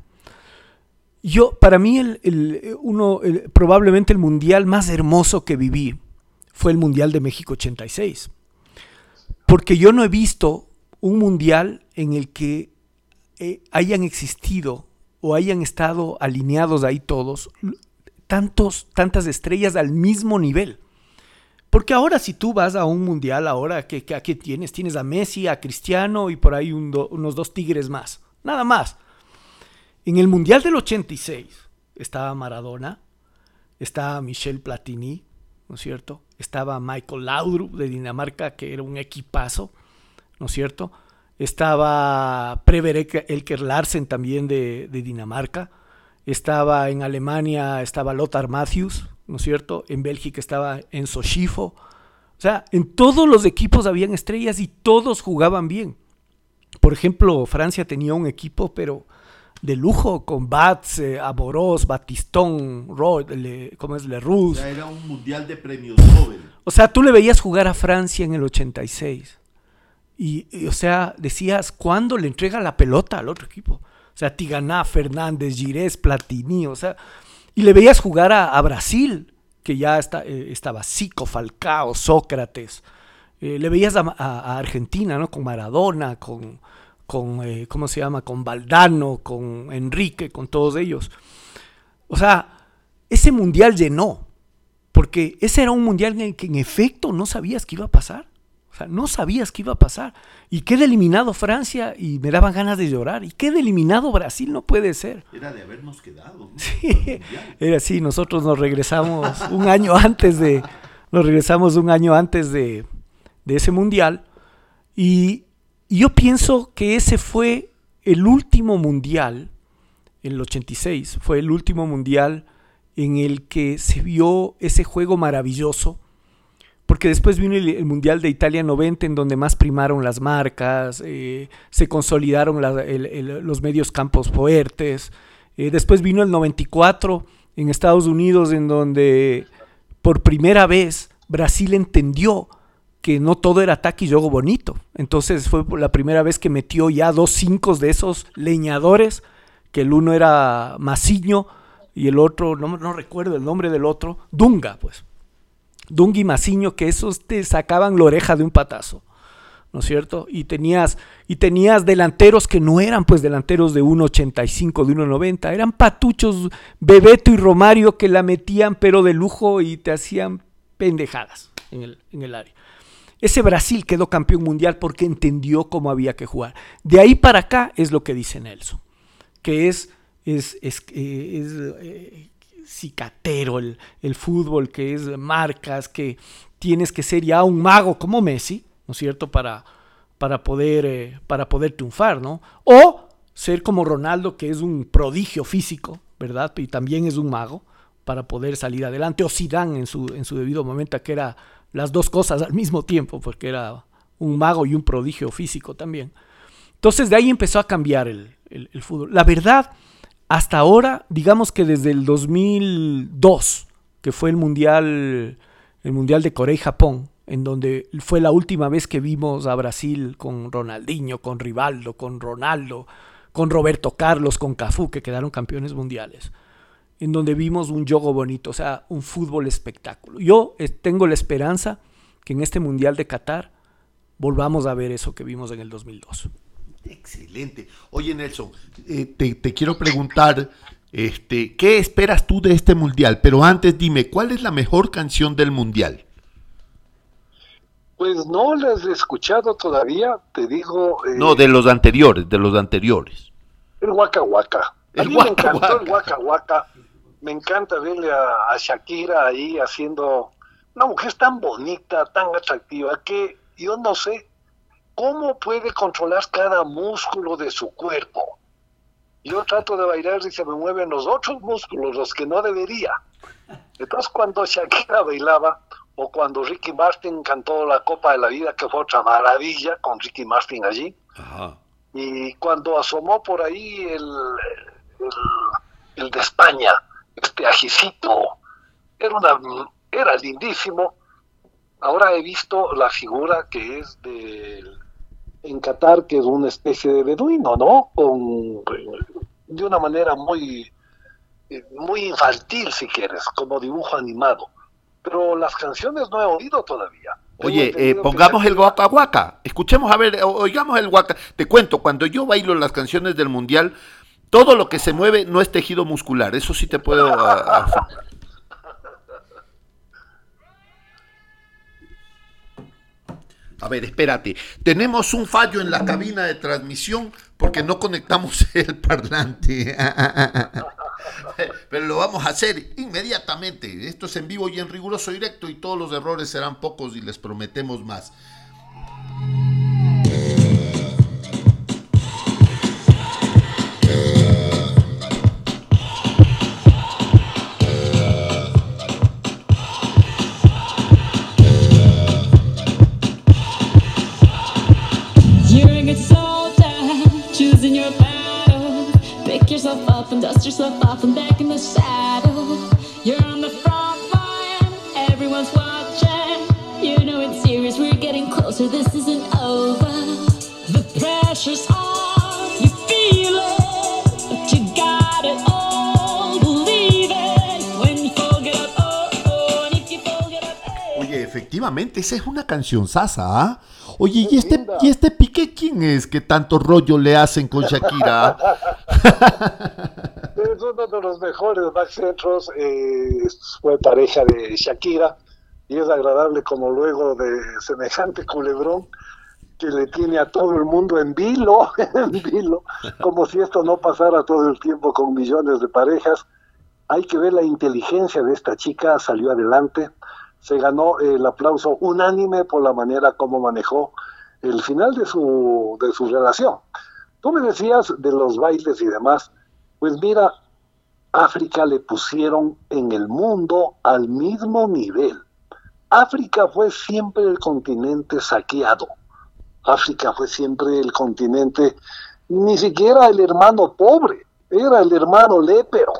Yo, para mí, el, el uno, probablemente el mundial más hermoso que viví fue el Mundial de México 86. Porque yo no he visto un mundial en el que eh, hayan existido o hayan estado alineados ahí todos tantos, tantas estrellas al mismo nivel. Porque ahora si tú vas a un mundial, ahora que, que, tienes, tienes a Messi, a Cristiano y por ahí un do, unos dos tigres más. Nada más. En el mundial del 86 estaba Maradona, estaba Michel Platini, ¿no es cierto? Estaba Michael Laudrup de Dinamarca, que era un equipazo, ¿no es cierto? Estaba Prever Elker Larsen también de Dinamarca estaba en Alemania, estaba Lothar Matthews, ¿no es cierto? En Bélgica estaba Enzo Schifo. O sea, en todos los equipos habían estrellas y todos jugaban bien. Por ejemplo, Francia tenía un equipo, pero de lujo, con Bats, eh, Aboros, Batistón, Rod, le, ¿cómo es? Le O sea, era un mundial de premios Nobel. O sea, tú le veías jugar a Francia en el 86. Y, y, o sea, decías, ¿cuándo le entrega la pelota al otro equipo? O sea, Tiganá, Fernández, Girés, Platini, o sea, y le veías jugar a, Brasil, que ya está, eh, estaba Zico, Falcao, Sócrates. Eh, le veías a, Argentina, ¿no? Con Maradona, con, con eh, ¿cómo se llama? Con Valdano, con Enrique, con todos ellos. O sea, ese mundial llenó, porque ese era un mundial en el que en efecto no sabías qué iba a pasar. O sea, no sabías qué iba a pasar. Y queda eliminado Francia y me daban ganas de llorar. Y queda eliminado Brasil, no puede ser. Era de habernos quedado. ¿no? Sí, era así, nosotros nos regresamos un año antes de, nos regresamos un año antes de, de ese mundial. Y, y yo pienso que ese fue el último mundial, en el 86, fue el último mundial en el que se vio ese juego maravilloso porque después vino el, Mundial de Italia 90 en donde más primaron las marcas, eh, se consolidaron los medios campos fuertes, eh, después vino el 94 en Estados Unidos en donde por primera vez Brasil entendió que no todo era ataque y juego bonito, entonces fue la primera vez que metió ya dos cinco de esos leñadores que el uno era Masiño y el otro, no recuerdo el nombre del otro, Dunga, pues. Dunga y Masiño, que esos te sacaban la oreja de un patazo. ¿no es cierto? Y tenías, y tenías delanteros que no eran pues delanteros de 1.85, de 1.90, eran patuchos Bebeto y Romario que la metían pero de lujo y te hacían pendejadas en el, en el área. Ese Brasil quedó campeón mundial porque entendió cómo había que jugar. De ahí para acá es lo que dice Nelson, que es, es, es, eh, es eh, cicatero el, el fútbol, que es marcas, que tienes que ser ya un mago como Messi, ¿no es cierto?, para, para, poder, eh, para poder triunfar, ¿no? O ser como Ronaldo, que es un prodigio físico, ¿verdad? Y también es un mago para poder salir adelante. O Zidane en su, en su debido momento, que era las dos cosas al mismo tiempo, porque era un mago y un prodigio físico también. Entonces de ahí empezó a cambiar el, el, el fútbol. La verdad, hasta ahora, digamos que desde el 2002, que fue el Mundial, el mundial de Corea y Japón, en donde fue la última vez que vimos a Brasil con Ronaldinho, con Rivaldo, con Ronaldo, con Roberto Carlos, con Cafú, que quedaron campeones mundiales, en donde vimos un juego bonito, o sea, un fútbol espectáculo. Yo eh, tengo la esperanza que en este Mundial de Qatar volvamos a ver eso que vimos en el 2002. Excelente. Oye, Nelson, eh, te, te, quiero preguntar, este, ¿qué esperas tú de este mundial? Pero antes dime, ¿cuál es la mejor canción del mundial? Pues no las he escuchado todavía, te digo. Eh, no, de los anteriores, de los anteriores. El Waka Waka. El a mí Waka me encantó Waka. el Waka Waka. Me encanta verle a, a, Shakira ahí haciendo. Una mujer tan bonita, tan atractiva, que yo no sé cómo puede controlar cada músculo de su cuerpo. Yo trato de bailar y se me mueven los otros músculos, los que no debería. Entonces, cuando Shakira bailaba, o cuando Ricky Martin cantó la Copa de la Vida, que fue otra maravilla con Ricky Martin allí. Ajá. Y cuando asomó por ahí el, el, el, de España, este ajicito, era, una, era lindísimo. Ahora he visto la figura que es de, en Qatar, que es una especie de beduino, ¿no? Con, de una manera muy, muy infantil, si quieres, como dibujo animado pero las canciones no he oído todavía. Oye, eh, pongamos el Waka Waka. Escuchemos, a ver, oigamos el Waka. Te cuento, cuando yo bailo las canciones del Mundial, todo lo que se mueve no es tejido muscular. Eso sí te puedo... A ver, espérate. Tenemos un fallo en la cabina de transmisión porque no conectamos el parlante. Pero lo vamos a hacer inmediatamente. Esto es en vivo y en riguroso directo y todos los errores serán pocos y les prometemos más. Yourself up and dust yourself off and back in the saddle. You're on the front line, everyone's watching. You know it's serious, we're getting closer, this isn't over. The pressure's on, you feel it, all. Oh, oh, efectivamente, esa es una canción sasa, ¿ah? Oye, ¿y este, ¿y este Piqué quién es que tanto rollo le hacen con Shakira? es uno de los mejores back centros, eh, fue pareja de Shakira y es agradable como luego de semejante culebrón que le tiene a todo el mundo en vilo, en vilo, como si esto no pasara todo el tiempo con millones de parejas. Hay que ver la inteligencia de esta chica, salió adelante, se ganó el aplauso unánime por la manera como manejó el final de su, de su relación. Tú me decías de los bailes y demás, pues mira, África le pusieron en el mundo al mismo nivel. África fue siempre el continente saqueado. África fue siempre el continente, ni siquiera el hermano pobre, era el hermano lépero,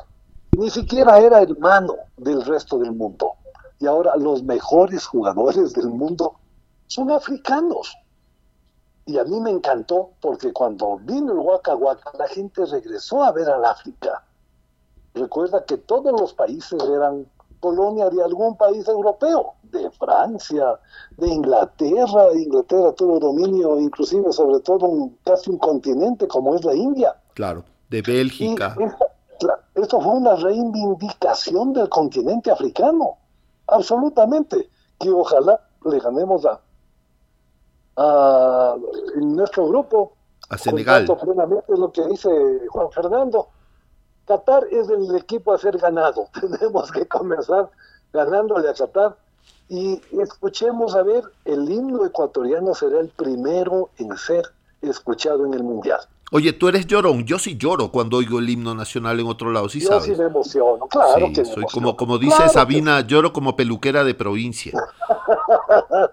ni siquiera era hermano del resto del mundo. Y ahora los mejores jugadores del mundo son africanos. Y a mí me encantó porque cuando vino el Waka Waka, la gente regresó a ver al África. Recuerda que todos los países eran colonia de algún país europeo, de Francia, de Inglaterra. Inglaterra tuvo dominio inclusive sobre todo un, casi un continente como es la India. Claro, de Bélgica. esta- esto fue una reivindicación del continente africano, absolutamente, que ojalá le ganemos a, a nuestro grupo. A Senegal. Plenamente lo que dice Juan Fernando. Qatar es el equipo a ser ganado. Tenemos que comenzar ganándole a Qatar. Y escuchemos a ver, el himno ecuatoriano será el primero en ser escuchado en el Mundial. Oye, tú eres llorón. Yo sí lloro cuando oigo el himno nacional en otro lado, ¿sí Yo sabes? sí me emociono, claro Sí, que me soy emociono. como, como dice Claro que Sabina, lloro como peluquera de provincia.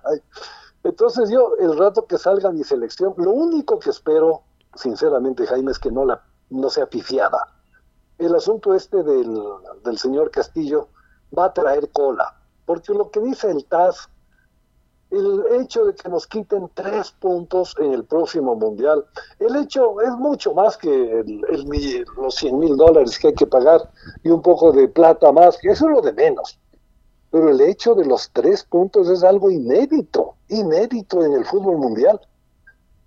Entonces yo, el rato que salga mi selección, lo único que espero, sinceramente, Jaime, es que no, la, no sea pifiada. El asunto este del, del señor Castillo va a traer cola, porque lo que dice el TAS, el hecho de que nos quiten tres puntos en el próximo Mundial, el hecho es mucho más que el- los 100 mil dólares que hay que pagar y un poco de plata más, que eso es lo de menos. Pero el hecho de los tres puntos es algo inédito, inédito en el fútbol mundial.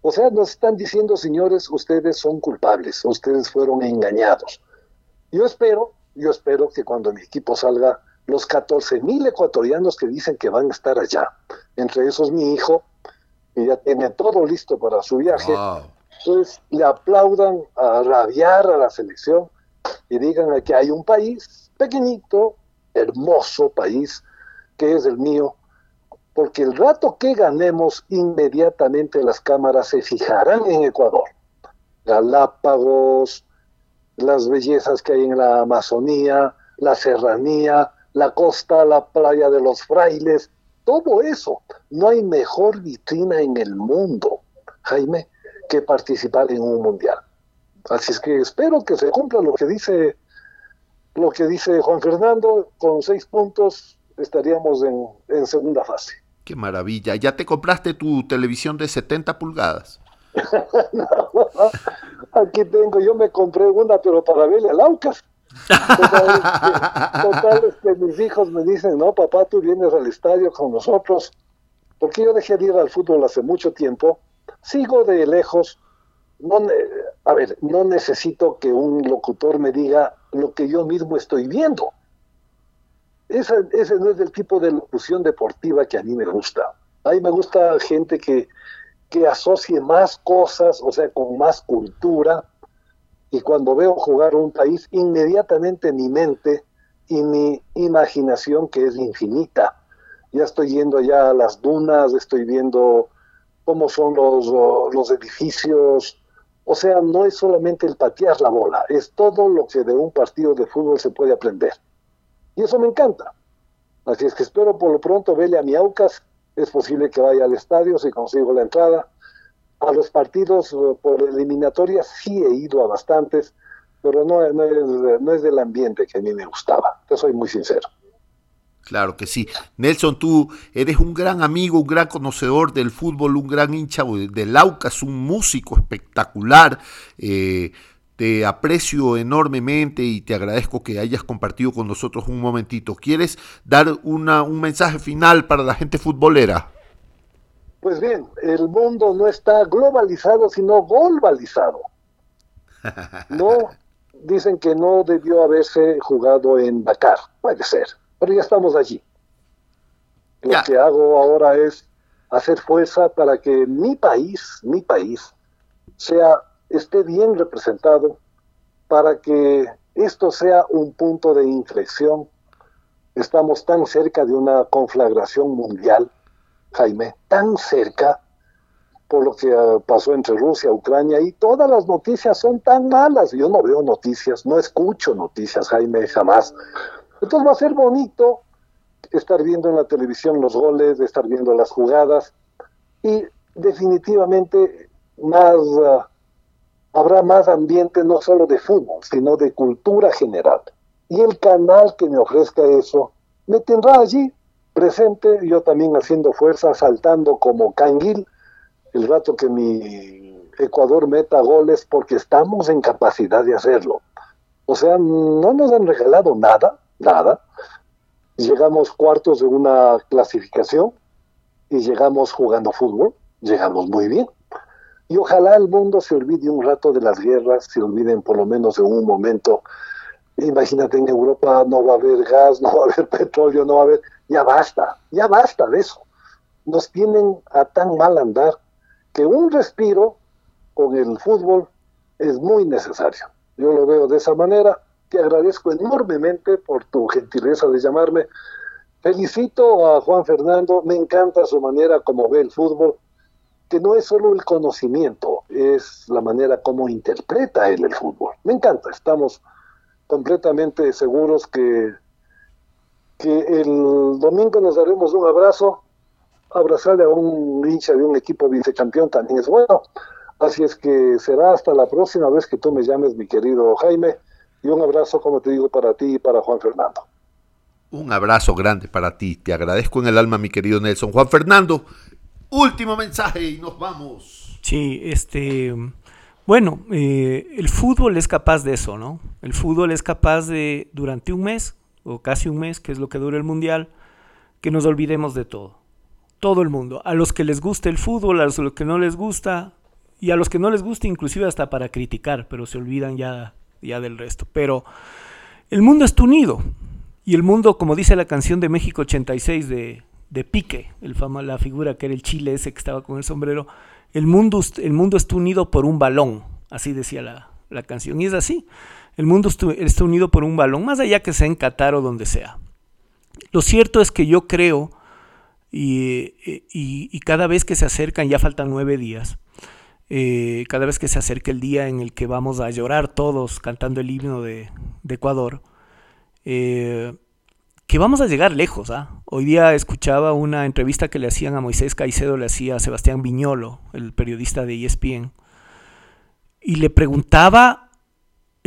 O sea, nos están diciendo, señores, ustedes son culpables, ustedes fueron engañados. Yo espero, yo espero que cuando mi equipo salga, los 14 mil ecuatorianos que dicen que van a estar allá, entre esos mi hijo, que ya tiene todo listo para su viaje, Wow. pues le aplaudan a rabiar a la selección y digan que hay un país pequeñito, hermoso país, que es el mío, porque el rato que ganemos, inmediatamente las cámaras se fijarán en Ecuador. Galápagos, las bellezas que hay en la Amazonía, la serranía, la costa, la playa de los frailes, todo eso. No hay mejor vitrina en el mundo, Jaime, que participar en un mundial. Así es que espero que se cumpla lo que dice lo que dice Juan Fernando, con seis puntos estaríamos en, en segunda fase. Qué maravilla. ¿Ya te compraste tu televisión de 70 pulgadas? Aquí tengo, yo me compré una, pero para verle al Aucas. Total que, es que mis hijos me dicen, no, papá, tú vienes al estadio con nosotros, porque yo dejé de ir al fútbol hace mucho tiempo, sigo de lejos, no, ne- a ver, no necesito que un locutor me diga lo que yo mismo estoy viendo. Esa- ese no es el tipo de locución deportiva que a mí me gusta. A mí me gusta gente que, que asocie más cosas, o sea, con más cultura, y cuando veo jugar un país, inmediatamente mi mente y mi imaginación, que es infinita, ya estoy yendo allá a las dunas, estoy viendo cómo son los, los edificios, o sea, no es solamente el patear la bola, es todo lo que de un partido de fútbol se puede aprender. Y eso me encanta. Así es que espero por lo pronto verle a mi Aucas. Es posible que vaya al estadio si consigo la entrada. A los partidos eh, por eliminatoria sí he ido a bastantes, pero no, no es, no es del ambiente que a mí me gustaba. Yo soy muy sincero. Claro que sí. Nelson, tú eres un gran amigo, un gran conocedor del fútbol, un gran hincha del Aucas, un músico espectacular. Eh, te aprecio enormemente y te agradezco que hayas compartido con nosotros un momentito. ¿Quieres dar una, un mensaje final para la gente futbolera? Pues bien, el mundo no está globalizado, sino globalizado. No, dicen que no debió haberse jugado en Dakar. Puede ser, pero ya estamos allí. Lo Ya. que hago ahora es hacer fuerza para que mi país, mi país, sea, esté bien representado, para que esto sea un punto de inflexión. Estamos tan cerca de una conflagración mundial, Jaime, tan cerca por lo que pasó entre Rusia, Ucrania, y todas las noticias son tan malas. Yo no veo noticias, no escucho noticias, Jaime, jamás. Entonces va a ser bonito estar viendo en la televisión los goles, estar viendo las jugadas, y definitivamente más uh, habrá más ambiente no solo de fútbol, sino de cultura general. Y el canal que me ofrezca eso me tendrá allí presente, yo también haciendo fuerza, saltando como canguil el rato que mi Ecuador meta goles porque estamos en capacidad de hacerlo. O sea, no nos han regalado nada, nada. Llegamos cuartos de una clasificación y llegamos jugando fútbol, llegamos muy bien. Y ojalá el mundo se olvide un rato de las guerras, se olviden por lo menos en un momento. Imagínate, en Europa no va a haber gas, no va a haber petróleo, no va a haber... Ya basta, ya basta de eso. Nos tienen a tan mal andar que un respiro con el fútbol es muy necesario. Yo lo veo de esa manera. Te agradezco enormemente por tu gentileza de llamarme. Felicito a Juan Fernando, me encanta su manera como ve el fútbol, que no es solo el conocimiento, es la manera como interpreta él el fútbol. Me encanta, estamos completamente seguros que, que el domingo nos daremos un abrazo. Abrazarle a un hincha de un equipo vicecampeón también es bueno. Así es que será hasta la próxima vez que tú me llames, mi querido Jaime. Y un abrazo, como te digo, para ti y para Juan Fernando. Un abrazo grande para ti. Te agradezco en el alma, mi querido Nelson. Juan Fernando, último mensaje y nos vamos. Sí, este. Bueno, eh, el fútbol es capaz de eso, ¿no? El fútbol es capaz de, durante un mes, casi un mes, que es lo que dura el mundial, que nos olvidemos de todo. Todo el mundo. A los que les gusta el fútbol, a los que no les gusta, y a los que no les gusta, inclusive hasta para criticar, pero se olvidan ya, ya del resto. Pero el mundo está unido. Y el mundo, como dice la canción de México 86 de, de Pique, el fama, la figura que era el chile ese que estaba con el sombrero, el mundo, el mundo está unido por un balón, así decía la, la canción. Y es así, el mundo está unido por un balón, más allá que sea en Qatar o donde sea. Lo cierto es que yo creo, y, y, y cada vez que se acercan, ya faltan nueve días, eh, cada vez que se acerca el día en el que vamos a llorar todos cantando el himno de, Ecuador, eh, que vamos a llegar lejos. ¿ah? Hoy día escuchaba una entrevista que le hacían a Moisés Caicedo, le hacía a Sebastián Viñolo, el periodista de ESPN, y le preguntaba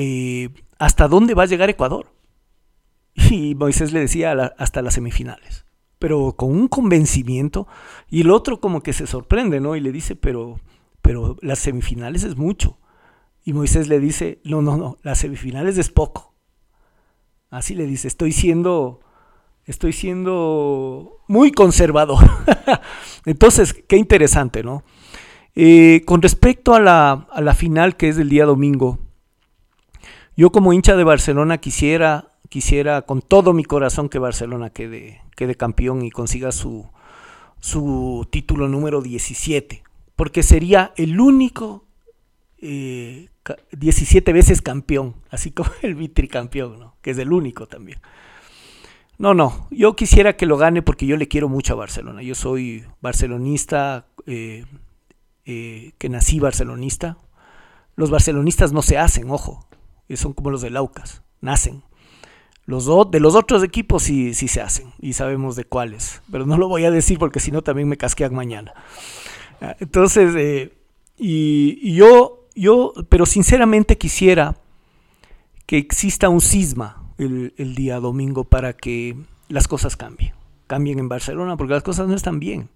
eh, hasta dónde va a llegar Ecuador. Y Moisés le decía hasta las semifinales, pero con un convencimiento, y el otro como que se sorprende, ¿no? Y le dice, pero, pero las semifinales es mucho. Y Moisés le dice, no, no, no, las semifinales es poco. Así le dice, estoy siendo estoy siendo muy conservador. Entonces, qué interesante, ¿no? Eh, con respecto a la, a la, final que es del día domingo, yo como hincha de Barcelona quisiera, quisiera con todo mi corazón que Barcelona quede, quede campeón y consiga su, su título número 17, porque sería el único eh, 17 veces campeón, así como el vitricampeón, ¿no? que es el único también. No, no, yo quisiera que lo gane porque yo le quiero mucho a Barcelona. Yo soy barcelonista, eh, eh, que nací barcelonista. Los barcelonistas no se hacen, ojo, son como los del Aucas, nacen. Los de los otros equipos sí, sí se hacen y sabemos de cuáles, pero no lo voy a decir porque si no también me casquean mañana. Ah, entonces, eh, y, yo, yo, pero sinceramente quisiera que exista un cisma el, día domingo para que las cosas cambien. Cambien en Barcelona porque las cosas no están bien.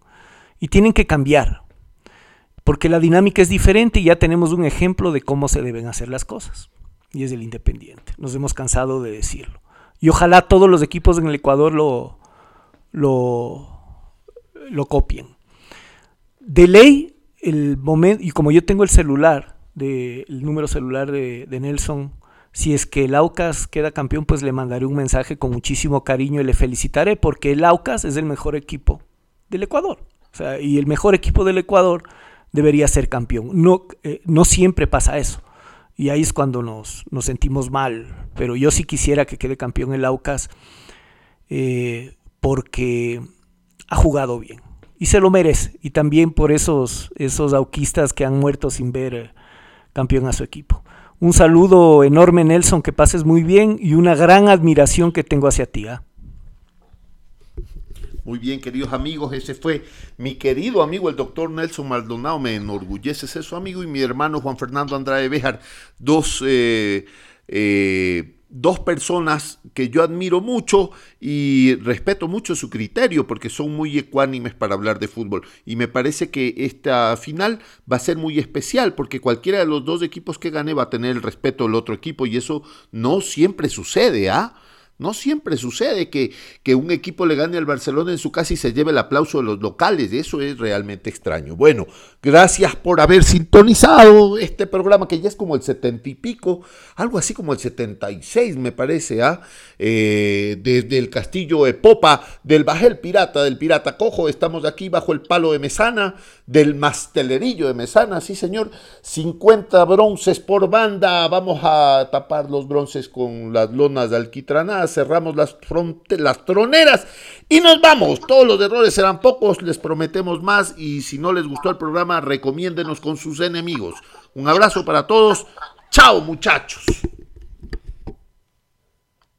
Y tienen que cambiar. Porque la dinámica es diferente y ya tenemos un ejemplo de cómo se deben hacer las cosas. Y es el Independiente. Nos hemos cansado de decirlo. Y ojalá todos los equipos en el Ecuador lo, lo, lo copien. De ley, el momento, y como yo tengo el celular, de, el número celular de, Nelson, si es que el Aucas queda campeón, pues le mandaré un mensaje con muchísimo cariño y le felicitaré porque el Aucas es el mejor equipo del Ecuador. O sea, y el mejor equipo del Ecuador debería ser campeón. No, eh, no siempre pasa eso. Y ahí es cuando nos, nos, sentimos mal. Pero yo sí quisiera que quede campeón el Aucas eh, porque ha jugado bien. Y se lo merece. Y también por esos, esos auquistas que han muerto sin ver eh, campeón a su equipo. Un saludo enorme, Nelson, que pases muy bien y una gran admiración que tengo hacia ti. ¿eh? Muy bien, queridos amigos, ese fue mi querido amigo, el doctor Nelson Maldonado. Me enorgullece ser su amigo y mi hermano Juan Fernando Andrade Béjar, dos, eh, eh, dos personas que yo admiro mucho y respeto mucho su criterio porque son muy ecuánimes para hablar de fútbol. Y me parece que esta final va a ser muy especial porque cualquiera de los dos equipos que gane va a tener el respeto del otro equipo y eso no siempre sucede, ¿ah? No siempre sucede que, que, un equipo le gane al Barcelona en su casa y se lleve el aplauso de los locales. Eso es realmente extraño. Bueno, gracias por haber sintonizado este programa que ya es como el setenta y pico, algo así como el 76 me parece, ¿ah? Eh, desde el castillo de Popa, del Bajel Pirata, del Pirata Cojo, estamos aquí bajo el palo de Mesana, del mastelerillo de Mesana, sí señor, 50 bronces por banda, vamos a tapar los bronces con las lonas de alquitranadas cerramos las, las troneras y nos vamos. Todos los errores serán pocos, les prometemos más y si no les gustó el programa, recomiéndenos con sus enemigos. Un abrazo para todos. Chao muchachos.